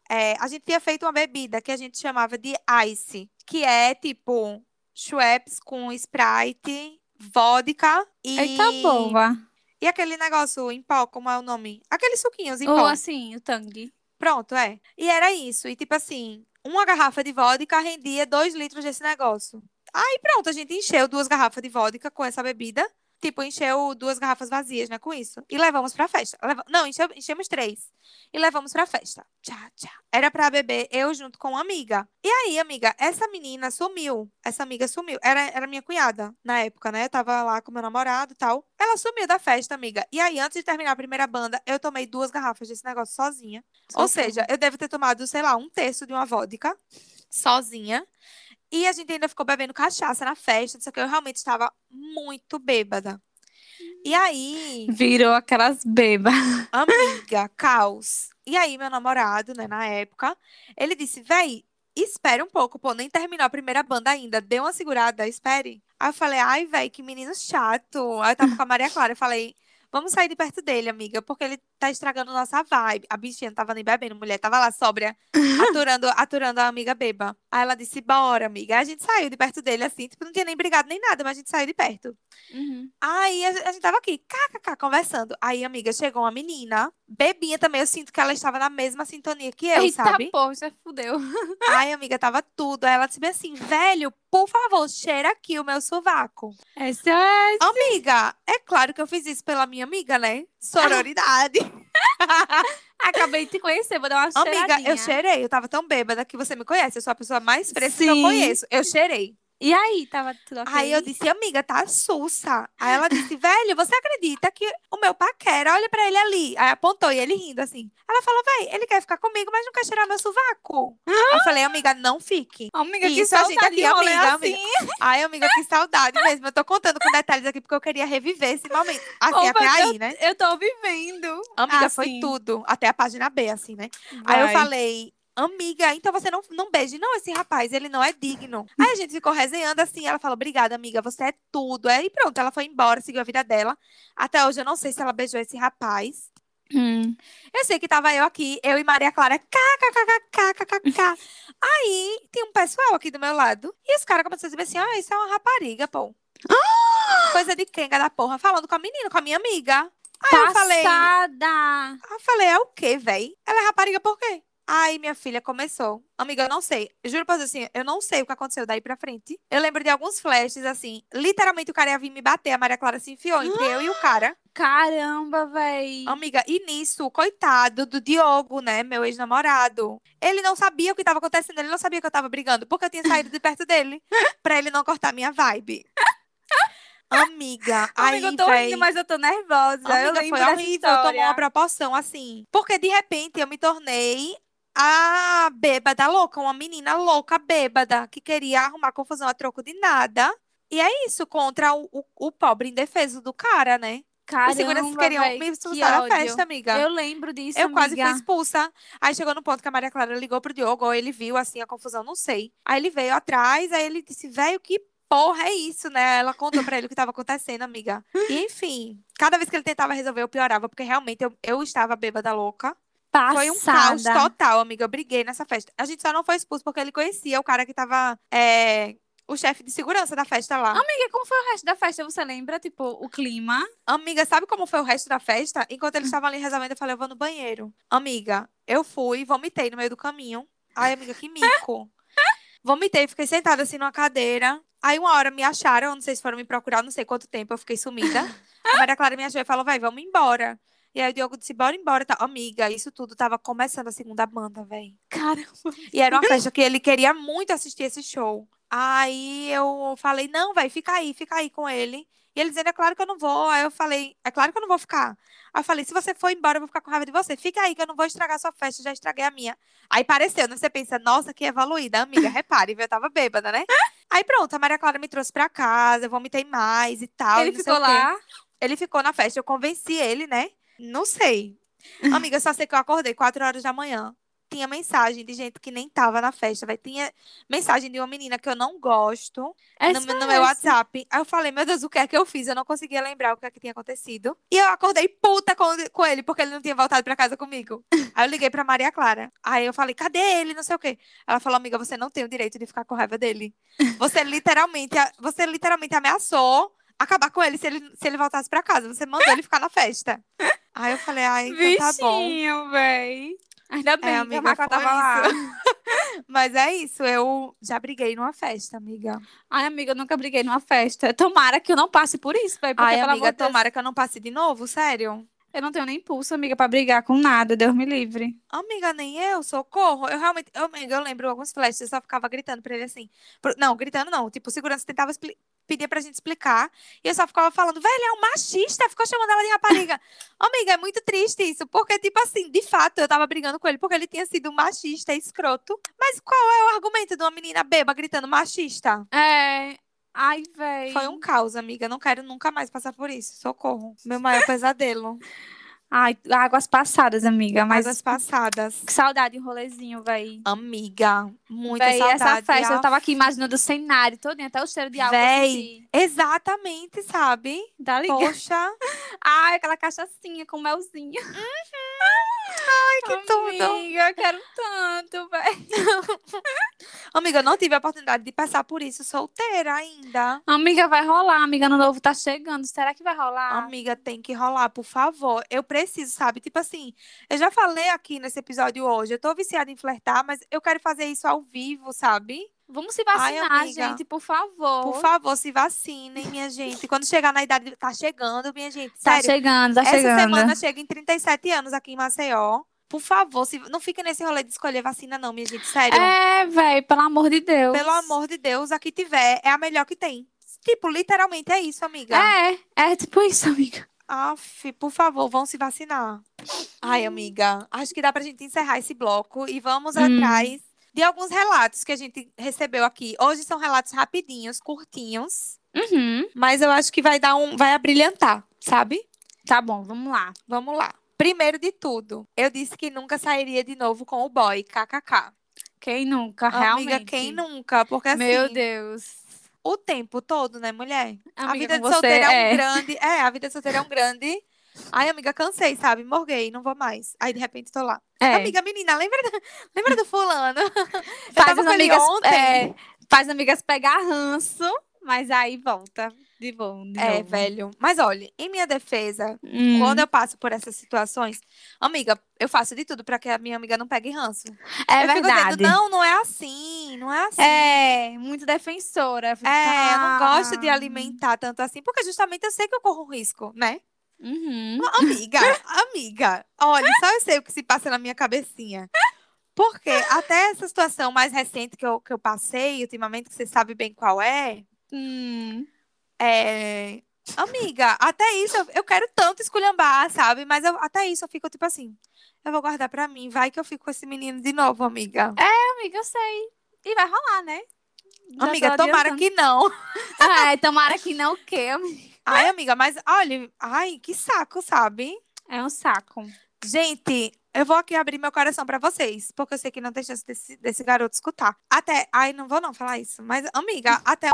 é, a gente tinha feito uma bebida que a gente chamava de ice, que é tipo Schweppes com Sprite, vodka e. Eita boa. E aquele negócio em pó, como é o nome? Aqueles suquinhos em Ou pó. assim, o tangue. Pronto, é. E era isso. E tipo assim, uma garrafa de vodka rendia dois litros desse negócio. Aí pronto, a gente encheu duas garrafas de vodka com essa bebida. Tipo, encheu duas garrafas vazias, né, com isso. E levamos pra festa. Leva- Não, encheu- enchemos três. E levamos pra festa. Tchá, tchá. Era pra beber eu junto com uma amiga. E aí, amiga, essa menina sumiu. Essa amiga sumiu. Era, era minha cunhada na época, né? Eu tava lá com meu namorado e tal. Ela sumiu da festa, amiga. E aí, antes de terminar a primeira banda, eu tomei duas garrafas desse negócio sozinha. Ou seja, eu devo ter tomado, sei lá, um terço de uma vodka sozinha. E a gente ainda ficou bebendo cachaça na festa, só que eu realmente estava muito bêbada. E aí, Virou aquelas bebas. amiga, caos. E aí, meu namorado, né, na época, ele disse: véi, espere um pouco, pô, nem terminou a primeira banda ainda, dê uma segurada, espere. Aí eu falei: ai, véi, que menino chato. Aí eu tava com a Maria Clara, eu falei: vamos sair de perto dele, amiga, porque ele tá estragando nossa vibe. A bichinha não tava nem bebendo, mulher tava lá sóbria, aturando, aturando a amiga beba. Aí ela disse: bora, amiga. Aí a gente saiu de perto dele, assim, tipo, não tinha nem brigado nem nada, mas a gente saiu de perto. Uhum. Aí a, a gente tava aqui, kkk, conversando. Aí, amiga, chegou uma menina, bebinha também, eu sinto que ela estava na mesma sintonia que eu, Eita, sabe? poxa, fudeu. Ai, amiga, tava tudo. Aí ela disse bem assim, velho, por favor, cheira aqui o meu sovaco. Essa é... Amiga, é claro que eu fiz isso pela minha amiga, né? Sororidade. Acabei de te conhecer, vou dar uma Amiga, cheiradinha. eu cheirei, eu tava tão bêbada que você me conhece. Eu sou a pessoa mais fresca que eu Sim. conheço. Eu cheirei. E aí, tava tudo ok? Aí eu disse, amiga, tá sussa. Aí ela disse, velho, você acredita que o meu paquera, olha pra ele ali. Aí apontou e ele rindo assim. Ela falou, véi, ele quer ficar comigo, mas não quer cheirar meu sovaco. Eu falei, amiga, não fique. Amiga, que Isso, a gente saudade aqui, amiga, assim. Ai, amiga, que saudade mesmo. Eu tô contando com detalhes aqui porque eu queria reviver esse momento. Assim, Opa, até aí, né? Eu tô vivendo. Amiga, assim. foi tudo. Até a página B, assim, né? Aí eu Vai. falei, amiga, então você não, não beije, não, esse rapaz, ele não é digno. Aí a gente ficou resenhando assim, ela falou, obrigada, amiga, você é tudo. Aí pronto, ela foi embora, seguiu a vida dela. Até hoje eu não sei se ela beijou esse rapaz. Hum. Eu sei que tava eu aqui, eu e Maria Clara, kkkkkkkk. Aí tem um pessoal aqui do meu lado, e os caras começaram a dizer assim, ah, isso é uma rapariga, pô. Coisa de quenga da porra, falando com a menina, com a minha amiga. Aí eu falei, Passada. Aí eu falei, é o quê, véi? Ela é rapariga por quê? Aí minha filha começou. Amiga, eu não sei. Juro pra você assim, eu não sei o que aconteceu daí pra frente. Eu lembro de alguns flashes, assim. Literalmente o cara ia vir me bater. A Maria Clara se enfiou entre eu e o cara. Caramba, véi. Amiga, e nisso, coitado do Diogo, né? Meu ex-namorado. Ele não sabia o que tava acontecendo. Ele não sabia que eu tava brigando. Porque eu tinha saído de perto dele. pra ele não cortar minha vibe. Amiga, aí, Amiga, eu tô véi, rindo, mas eu tô nervosa. eu Amiga, lembro foi horrível, tomou uma proporção assim. Porque de repente eu me tornei a bêbada louca, uma menina louca bêbada que queria arrumar confusão a troco de nada. E é isso, contra o, o, o pobre indefeso do cara, né? Os seguranças Caramba, queriam véi, me que expulsar da ódio. festa, amiga. Eu lembro disso, Eu quase fui amiga. expulsa. Aí chegou no ponto que a Maria Clara ligou pro Diogo, ou ele viu assim a confusão, não sei. Aí ele veio atrás, aí ele disse: velho, que porra é isso, né? Ela contou pra ele o que tava acontecendo, amiga. E enfim, cada vez que ele tentava resolver, eu piorava, porque realmente eu, eu estava bêbada louca. Foi um caos Passada. total, amiga. Eu briguei nessa festa. A gente só não foi expulso porque ele conhecia o cara que tava. é, o chefe de segurança da festa lá. Amiga, como foi o resto da festa? Você lembra, tipo, o clima? Amiga, sabe como foi o resto da festa? Enquanto eles estavam ali resolvendo, eu falei, eu vou no banheiro. Amiga, eu fui, vomitei no meio do caminho. Ai, amiga, que mico. Vomitei, fiquei sentada assim numa cadeira. Aí uma hora me acharam, não sei se foram me procurar, não sei quanto tempo, eu fiquei sumida. A Maria Clara me achou e falou, vai, vamos embora. E aí o Diogo disse, bora embora. Tá. Amiga, isso tudo tava começando a segunda banda, véi. Caramba. E era uma festa que ele queria muito assistir esse show. Aí eu falei, não, vai, fica aí, fica aí com ele. E ele dizendo, é claro que eu não vou. Aí eu falei, é claro que eu não vou ficar. Aí eu falei, se você for embora, eu vou ficar com raiva de você. Fica aí que eu não vou estragar a sua festa, já estraguei a minha. Aí pareceu, né? Você pensa, nossa, que evoluída, amiga, repare, eu tava bêbada, né? Aí pronto, a Maria Clara me trouxe pra casa, eu vomitei mais e tal. Ele ficou lá. Ele ficou na festa, eu convenci ele, né? Não sei. Amiga, só sei que eu acordei 4 horas da manhã. Tinha mensagem de gente que nem tava na festa, vai. Tinha mensagem de uma menina que eu não gosto É no, no meu. WhatsApp. Aí eu falei, meu Deus, o que é que eu fiz? Eu não conseguia lembrar o que é que tinha acontecido. E eu acordei puta com, com ele, porque ele não tinha voltado pra casa comigo. Aí eu liguei pra Maria Clara. Aí eu falei, cadê ele? Não sei o quê. Ela falou, amiga, você não tem o direito de ficar com raiva dele. Você literalmente, você literalmente ameaçou acabar com ele se ele, se ele voltasse pra casa. Você mandou ele ficar na festa. Aí eu falei, ai, então tá bom. Bichinho, véi. Ainda bem que a amiga, Maca tava lá. Mas é isso, eu já briguei numa festa, amiga. Ai, amiga, eu nunca briguei numa festa. Tomara que eu não passe por isso, véi. Porque, Ai, amiga, de Deus, tomara que eu não passe de novo, sério. eu não tenho nem pulso, amiga, pra brigar com nada. Deus me livre. Amiga, nem eu, socorro. Eu realmente, eu, amiga, eu lembro alguns flashes, eu só ficava gritando pra ele assim. não, gritando não. Tipo, segurança tentava expli- pedir pra gente explicar. E eu só ficava falando, velho, é um machista. Ficou chamando ela de rapariga. Amiga, é muito triste isso. Porque, tipo assim, de fato, eu tava brigando com ele porque ele tinha sido machista escroto. Mas qual é o argumento de uma menina beba gritando machista? É. Ai, véi. Foi um caos, amiga. Não quero nunca mais passar por isso. Socorro. Meu maior pesadelo. Ai, águas passadas, amiga. Mas Águas passadas. que saudade, um rolezinho, véi. Amiga, muita Véi, saudade. essa festa, eu tava aqui imaginando o cenário todinho, até o cheiro de água. Véi. Exatamente, sabe? Tá ligado? Poxa, Ai, aquela cachaçinha com melzinho. Ai, que tudo. Amiga, eu quero tanto, véi. Amiga, eu não tive a oportunidade de passar por isso solteira ainda. Amiga, vai rolar. Amiga, ano novo tá chegando. Será que vai rolar? Amiga, tem que rolar, por favor. Eu preciso, sabe? Tipo assim, eu já falei aqui nesse episódio hoje, eu tô viciada em flertar, mas eu quero fazer isso ao vivo, sabe? Vamos se Ai, vacinar, amiga. gente, por favor. Por favor, se vacinem, minha gente. Quando chegar na idade, tá chegando, minha gente. Tá Sério, chegando, tá Essa chegando. semana chega em 37 anos aqui em Maceió. Por favor, se- não fique nesse rolê de escolher vacina, não, minha gente. Sério. É, véi, pelo amor de Deus. Pelo amor de Deus, a que tiver é a melhor que tem. Tipo, literalmente é isso, amiga. É, é tipo isso, amiga. Aff, por favor, vão se vacinar. Ai, amiga, acho que dá pra gente encerrar esse bloco e vamos Hum. atrás de alguns relatos que a gente recebeu aqui. Hoje são relatos rapidinhos, curtinhos, Uhum. mas eu acho que vai dar um, vai abrilhantar, sabe? Tá bom, vamos lá. Vamos lá. Primeiro de tudo, eu disse que nunca sairia de novo com o boy, kkk. Quem nunca, realmente. Amiga, quem nunca? Porque assim, Meu Deus. o tempo todo, né, mulher? a Amiga, vida de solteira é é. um grande. É, a vida de solteira é um grande. Ai, amiga, cansei, sabe? Morguei, não vou mais. Aí, de repente, tô lá. É. Amiga, menina, lembra, do- lembra do fulano? Faz as amigas, é, faz as amigas pegar ranço, mas aí volta. De bom, de É, novo. velho. Mas olha, em minha defesa, Hum. quando eu passo por essas situações, amiga, eu faço de tudo pra que a minha amiga não pegue ranço. É eu verdade. dizendo, não, não é assim, não é assim. É, muito defensora. É, eu não gosto de Ah. alimentar tanto assim, porque justamente eu sei que eu corro um risco, né? Uhum. Amiga, amiga, olha, só eu sei o que se passa na minha cabecinha. Porque até essa situação mais recente que eu, que eu passei, ultimamente, que você sabe bem qual é, Hum. É... Amiga, até isso eu, eu quero tanto esculhambar, sabe? Mas eu- até isso eu fico tipo assim, eu vou guardar pra mim, vai que eu fico com esse menino de novo, amiga. Amiga, eu sei. E vai rolar, né? Já amiga, tomara que não. Ai, tomara que não o quê, amiga? Ai, amiga, mas olha, ai, que saco, sabe? É um saco. Gente, eu vou aqui abrir meu coração pra vocês, porque eu sei que não tem chance desse, desse garoto escutar. Até, ai, não vou não falar isso, mas amiga, até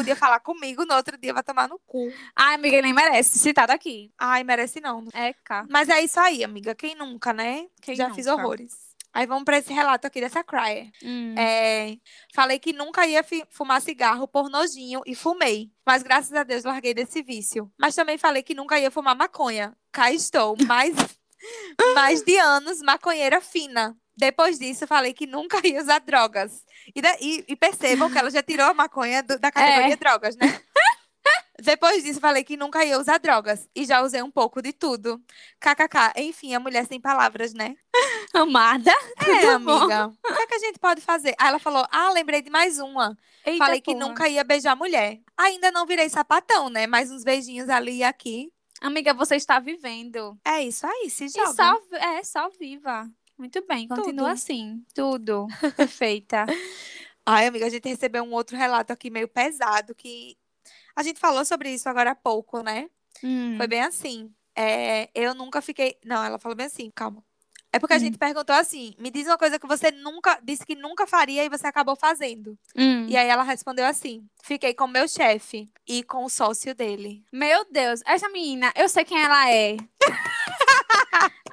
podia falar comigo no outro dia vai tomar no cu. Ai, amiga, ele nem merece citado aqui. Ai, merece não. É, cá. Mas é isso aí, amiga. Quem nunca, né? Quem Já fiz nunca? horrores. Aí vamos pra esse relato aqui dessa Cryer. Hum. É, falei que nunca ia fumar cigarro por nojinho e fumei. Mas graças a Deus larguei desse vício. Mas também falei que nunca ia fumar maconha. Cá estou, mais, mais de anos maconheira fina. Depois disso, falei que nunca ia usar drogas. E, da- e- e percebam que ela já tirou a maconha do- da categoria É. drogas, né? Depois disso, falei que nunca ia usar drogas. E já usei um pouco de tudo. KKK. Enfim, a mulher sem palavras, né? Amada. É, Tudo bom. amiga. O que, é que a gente pode fazer? Aí ela falou: Ah, lembrei de mais uma. Eita, Falei que porra. nunca ia beijar mulher. Ainda não virei sapatão, né? Mais uns beijinhos ali e aqui. Amiga, você está vivendo. É isso aí, se E joga. só, é, só viva. Muito bem, continua Tudo. assim. Tudo. Perfeita. Ai, amiga, a gente recebeu um outro relato aqui meio pesado que a gente falou sobre isso agora há pouco, né? Hum. Foi bem assim. É, eu nunca fiquei. Não, ela falou bem assim, calma. É porque a Hum. gente perguntou assim: me diz uma coisa que você nunca disse que nunca faria e você acabou fazendo. Hum. E aí ela respondeu assim: fiquei com meu chefe e com o sócio dele. Meu Deus, essa menina, eu sei quem ela é.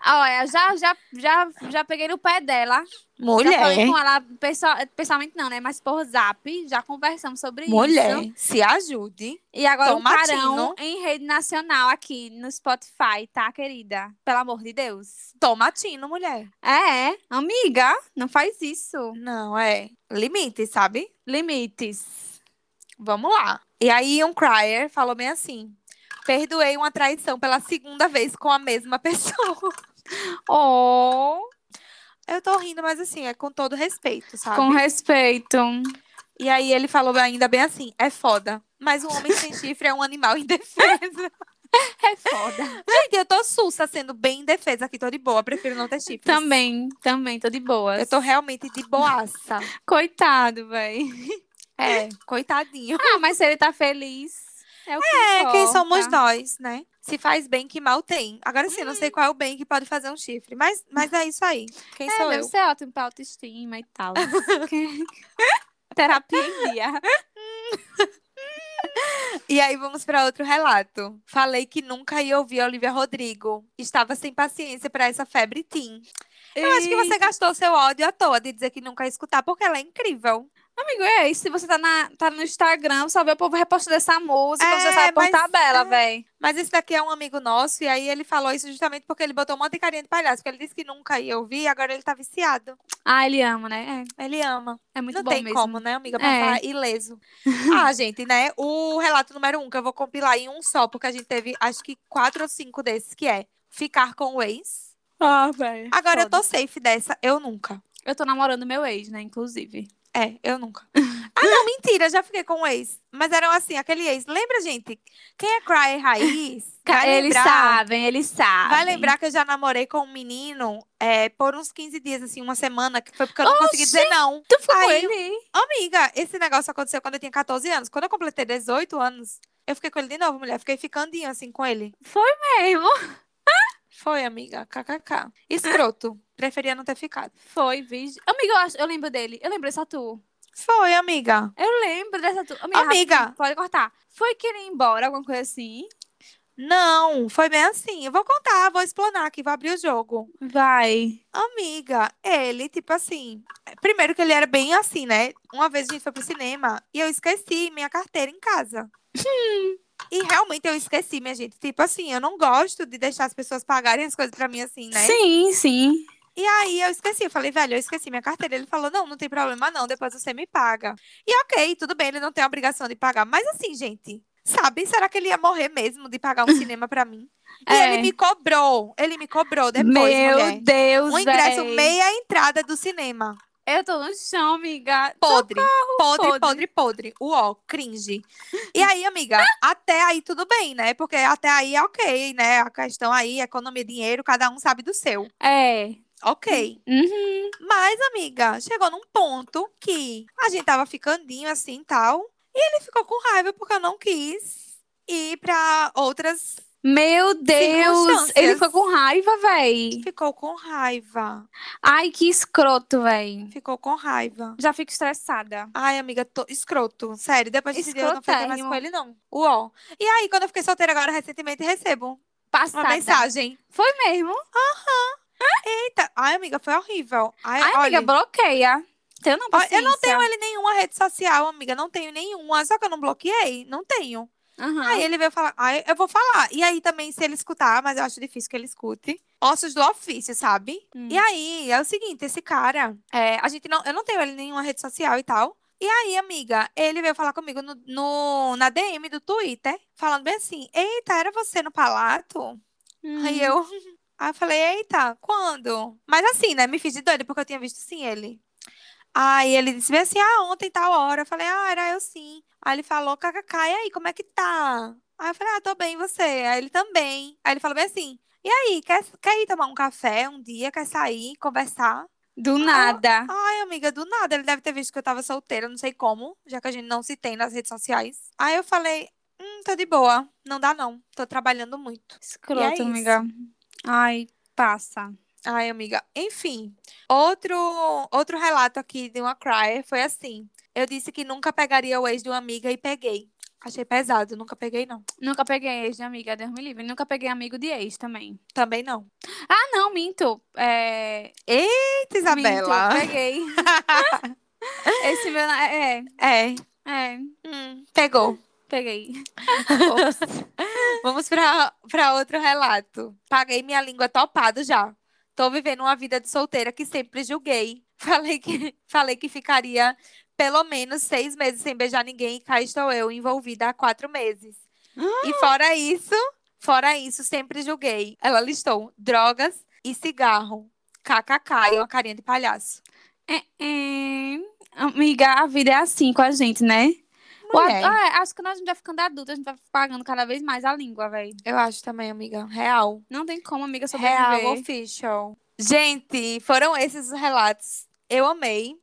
Olha, já, já, já, já peguei no pé dela. Já falei Mulher. com ela pessoal, pessoalmente não, né? Mas por zap, já conversamos sobre Mulher, isso. se ajude. E agora um Tomatinho. carão em rede nacional aqui no Spotify, tá, querida? Pelo amor de Deus. Tomatino, mulher. É, amiga, não faz isso. Não, é. Limite, sabe? Limites. Vamos lá. E aí, um crier falou bem assim: perdoei uma traição pela segunda vez com a mesma pessoa. Oh, Eu tô rindo, mas assim, é com todo respeito, sabe? com respeito. E aí ele falou ainda bem assim: é foda. Mas um homem sem chifre é um animal indefeso. É foda. Gente, eu tô sussa sendo bem indefesa aqui, tô de boa. Prefiro não ter chifres. Também, também, tô de boas. Eu tô realmente de boaça. Coitado, véi. É, coitadinho. Ah, mas se ele tá feliz, é o que É, quem somos nós, né? Se faz bem, que mal tem. Agora sim, eu não sei qual é o bem que pode fazer um chifre. Mas, mas é isso aí. Quem É, sou deve eu? ser ótimo pra autoestima e tal. Terapia em dia. E aí vamos para outro relato. Falei que nunca ia ouvir a Olivia Rodrigo. Estava sem paciência para essa febre teen. Eu acho que você gastou seu ódio à toa de dizer que nunca ia escutar, porque ela é incrível. Amigo, é isso. Se você tá, na, tá no Instagram, só vê o povo repostando essa música, É, você sabe por tabela, é. véi. Mas esse daqui é um amigo nosso, e aí ele falou isso justamente porque ele botou um monte de carinha de palhaço. Porque ele disse que nunca ia ouvir, e agora ele tá viciado. Ah, ele ama, né? Ele ama. É, é muito não bom tem mesmo. como, né, amiga? Pra É. falar ileso. ah, gente, né? O relato número um, que eu vou compilar em um só, porque a gente teve acho que quatro ou cinco desses, que é ficar com o ex. Ah, velho. Agora eu tô safe dessa, eu nunca. Eu tô namorando meu ex, né, inclusive. É, eu nunca. ah, não, mentira, já fiquei com o ex. Mas eram assim, aquele ex. Lembra, gente? Quem é Cry Raiz? Vai eles lembrar, sabem, eles sabem. Vai lembrar que eu já namorei com um menino é, por uns 15 dias, assim, uma semana, que foi porque eu não consegui dizer não. Tu ficou com Aí- ele? Amiga, esse negócio aconteceu quando eu tinha 14 anos. Quando eu completei 18 anos, eu fiquei com ele de novo, mulher. Fiquei ficandinho assim com ele. Mesmo. Foi, amiga. KKK. Escroto. Preferia não ter ficado. Foi, vigi. Amiga, eu, acho, eu lembro dele. Eu lembro dessa tu. Foi, amiga. Eu lembro dessa tu. Amiga, Amiga. pode cortar. Foi que ele ia embora, alguma coisa assim? Não, foi bem assim. Eu vou contar, vou explanar aqui, vou abrir o jogo. Vai. Amiga, ele, tipo assim. Primeiro que ele era bem assim, né? Uma vez a gente foi pro cinema e eu esqueci minha carteira em casa. E realmente eu esqueci, minha gente. Tipo assim, eu não gosto de deixar as pessoas pagarem as coisas pra mim assim, né? Sim, sim. E aí eu esqueci, eu falei, velho, eu esqueci minha carteira. Ele falou, não, não tem problema não, depois você me paga. E ok, tudo bem, ele não tem a obrigação de pagar. Mas assim, gente, sabe, será que ele ia morrer mesmo de pagar um cinema pra mim? E É. ele me cobrou, ele me cobrou depois, Meu mulher. Deus, Um ingresso véi. meia entrada do cinema. Eu tô no chão, amiga. Podre, podre, podre. podre, podre. Uó, cringe. E aí, amiga, até aí tudo bem, né? Porque até aí é ok, né? A questão aí, economia, dinheiro, cada um sabe do seu. É. Ok. Uhum. Mas, amiga, chegou num ponto que a gente tava ficandinho assim e tal. E ele ficou com raiva porque eu não quis ir pra outras. Meu Deus, ele ficou com raiva, véi. Ficou com raiva. Ai, que escroto, véi. Ficou com raiva. Já fico estressada. Ai, amiga, tô... escroto. Sério, depois desse dia eu não fiquei mais com ele, não. Uó. E aí, quando eu fiquei solteira agora, recentemente, recebo uma Passada. mensagem. Foi mesmo? Eita. Ai, amiga, foi horrível. Ai, Ai, olha, amiga, bloqueia. Eu não eu não tenho ele nenhuma rede social, amiga. Não tenho nenhuma. Só que eu não bloqueei. Não tenho. Aham. Aí ele veio falar, aí eu vou falar. E aí também, se ele escutar, mas eu acho difícil que ele escute. Ossos do ofício, sabe? Hum. E aí, é o seguinte, esse cara, é, a gente não, eu não tenho ele em nenhuma rede social e tal. E aí, amiga, ele veio falar comigo no, no- na DM do Twitter, falando bem assim: Eita, era você no Palato? Hum. Aí eu. Aí eu falei, eita, quando? Mas assim, né? Me fiz de doida, porque eu tinha visto sim ele. Aí ele disse bem assim, ah, ontem, tal hora. Eu falei, ah, era eu sim. Aí ele falou, kkk, e aí, como é que tá? Aí eu falei, ah, tô bem, e você? Aí ele também. Aí ele falou bem assim, e aí, quer, quer ir tomar um café um dia? Quer sair, conversar? Do nada. Ai, amiga, do nada. Ele deve ter visto que eu tava solteira, não sei como, já que a gente não se tem nas redes sociais. Aí eu falei, hum, tô de boa. Não dá não. Tô trabalhando muito. Escroto, E é amiga. Ai, passa. Ai, amiga. Enfim, outro outro relato aqui de uma crier foi assim. Eu disse que nunca pegaria o ex de uma amiga e peguei. Achei pesado, nunca peguei não. Nunca peguei ex de amiga, Deus me livre. Nunca peguei amigo de ex também. Também não. Ah, não, minto. É... Eita, Isabela. Minto, peguei. Esse meu... É, É. é, Hum, pegou. peguei. Vamos pra outro relato. Paguei minha língua topado já. Tô vivendo uma vida de solteira que sempre julguei. Falei que, falei que ficaria pelo menos seis meses sem beijar ninguém e cá estou eu, envolvida há quatro meses. E fora isso, fora isso, sempre julguei. Ela listou drogas e cigarro. KKK, e uma carinha de palhaço. É, é. Amiga, a vida é assim com a gente, né? O Mulher. Ah, acho que nós a gente vai ficando adulta, a gente vai pagando cada vez mais a língua, velho. Eu acho também, amiga. Real. Não tem como, amiga, Real sobreviver. official. Gente, foram esses os relatos. Eu amei.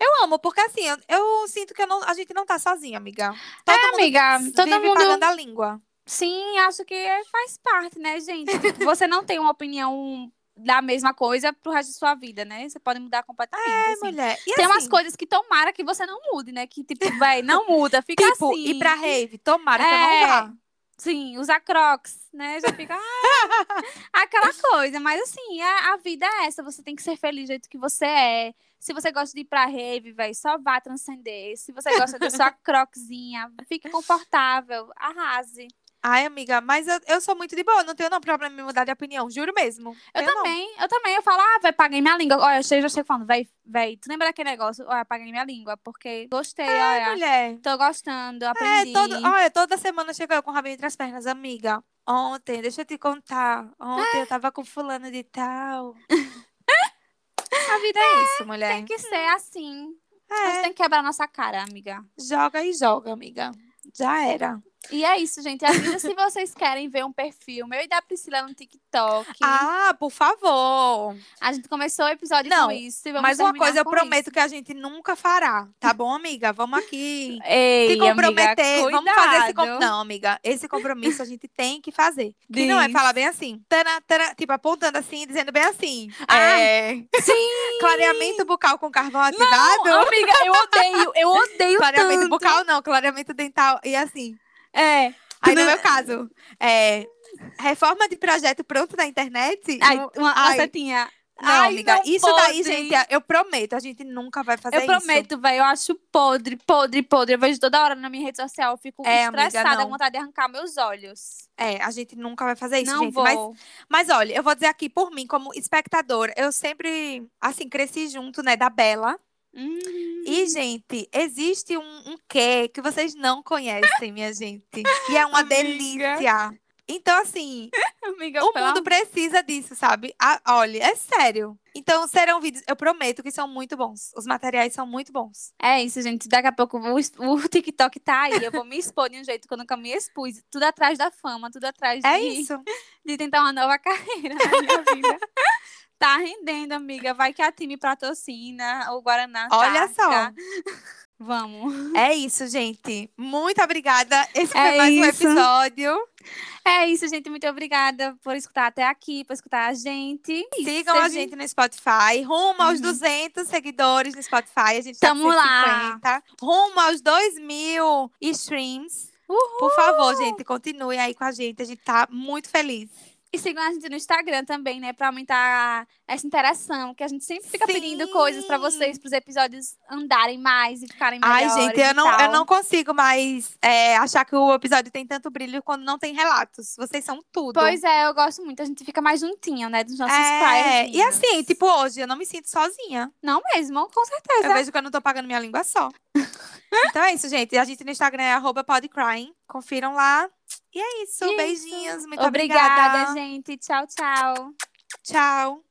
Eu amo, porque assim, eu, eu sinto que eu não- a gente não tá sozinha, amiga. Todo É, mundo amiga, todo vive mundo- pagando a língua. Sim, acho que é- faz parte, né, gente? Você não tem uma opinião da mesma coisa pro resto da sua vida, né? Você pode mudar completamente. É, assim. mulher. E Tem umas assim, coisas que tomara que você não mude, né? Que, tipo, véi, não muda, fica tipo, assim. ir pra rave, tomara que eu É. não vá. Sim, usar crocs, né? Já fica ah, aquela coisa. Mas assim, a, a vida é essa. Você tem que ser feliz do jeito que você é. Se você gosta de ir pra rave, véi, só vá transcender. Se você gosta da sua croczinha, fique confortável, arrase. Ai, amiga, mas eu, eu sou muito de boa, não tenho não problema em mudar de opinião, juro mesmo. Eu Tenho não. também, eu também. Eu falo, ah, vai, paguei minha língua. Olha, eu chego, já chego falando, véi, véi, tu lembra daquele negócio? Olha, paguei minha língua, porque gostei, Ai, olha. mulher. Tô gostando, É, aprendi. todo, olha, toda semana chega eu com o rabinho entre as pernas, amiga. Ontem, deixa eu te contar. Ontem eu tava com fulano de tal. A vida é isso, mulher. Tem que ser assim. A gente É, tem que quebrar nossa cara, amiga. joga e joga, amiga. Já era. E é isso, gente. A vida, se vocês querem ver um perfil meu e da Priscila no TikTok. Ah, por favor. A gente começou o episódio Não, com isso. E vamos Mas uma coisa eu prometo isso. que a gente nunca fará, tá bom, amiga? Vamos aqui Ei, se comprometer. Amiga, Vamos fazer esse compromisso. Não, amiga, esse compromisso a gente tem que fazer. Que não é falar bem assim. Tana, tana, tipo, apontando assim, dizendo bem assim. Ah, é, Sim! clareamento bucal com carvão Não, ativado. amiga, eu odeio, eu odeio clareamento tanto. bucal não, clareamento dental. E assim. É. Aí, no meu caso, é, reforma de projeto pronto na internet. Ai, não- uma, ai, setinha. não, Ai, amiga, não isso daí, pode. gente, eu prometo, a gente nunca vai fazer Eu isso. prometo, velho, eu acho podre, podre, podre. Eu vejo toda hora na minha rede social, eu fico É, amiga, estressada, não. com vontade de arrancar meus olhos. É, a gente nunca vai fazer isso, não gente. vou. Mas, mas olha, eu vou dizer aqui por mim, como espectadora, eu sempre, assim, cresci junto, né, da Bela. Hum, E, gente, existe um, um quê que vocês não conhecem, minha gente. E é uma Amiga. delícia. Então, assim, amiga, o mundo precisa disso, sabe? Ah, olha, é sério. Então, serão vídeos, eu prometo que são muito bons. Os materiais são muito bons. É isso, gente. Daqui a pouco o, o TikTok tá aí. Eu vou me expor de um jeito que eu nunca me expus. Tudo atrás da fama, tudo atrás É de, isso. de tentar uma nova carreira na minha vida. Tá rendendo, amiga. Vai que a time patrocina o Guaraná. Olha só. Vamos. É isso, gente. Muito obrigada. Esse foi É mais um isso. episódio. É isso, gente. Muito obrigada por escutar até aqui, por escutar a gente. Sigam a Seja- gente no Spotify. Rumo aos Uhum. 200 seguidores no Spotify. A gente tá Tamo com lá. 150. Rumo aos 2 mil streams. Uhul. Por favor, gente, continuem aí com a gente. A gente tá muito feliz. E sigam a gente no Instagram também, né? Pra aumentar essa interação. Que a gente sempre fica pedindo Sim. coisas pra vocês, pros episódios andarem mais e ficarem Ai, melhores. gente, eu não, eu tal. não consigo mais é, achar que o episódio tem tanto brilho quando não tem relatos. Vocês são tudo. Pois é, eu gosto muito. A gente fica mais juntinho, né? Dos nossos é, pais. e assim, tipo, hoje eu não me sinto sozinha. Não mesmo, com certeza. Eu vejo que eu não tô pagando minha língua só. então é isso, gente. A gente no Instagram é arroba podcrying. Confiram lá. E é isso. Isso. Beijinhos. Muito Obrigada, obrigada. gente. Tchau, tchau. Tchau.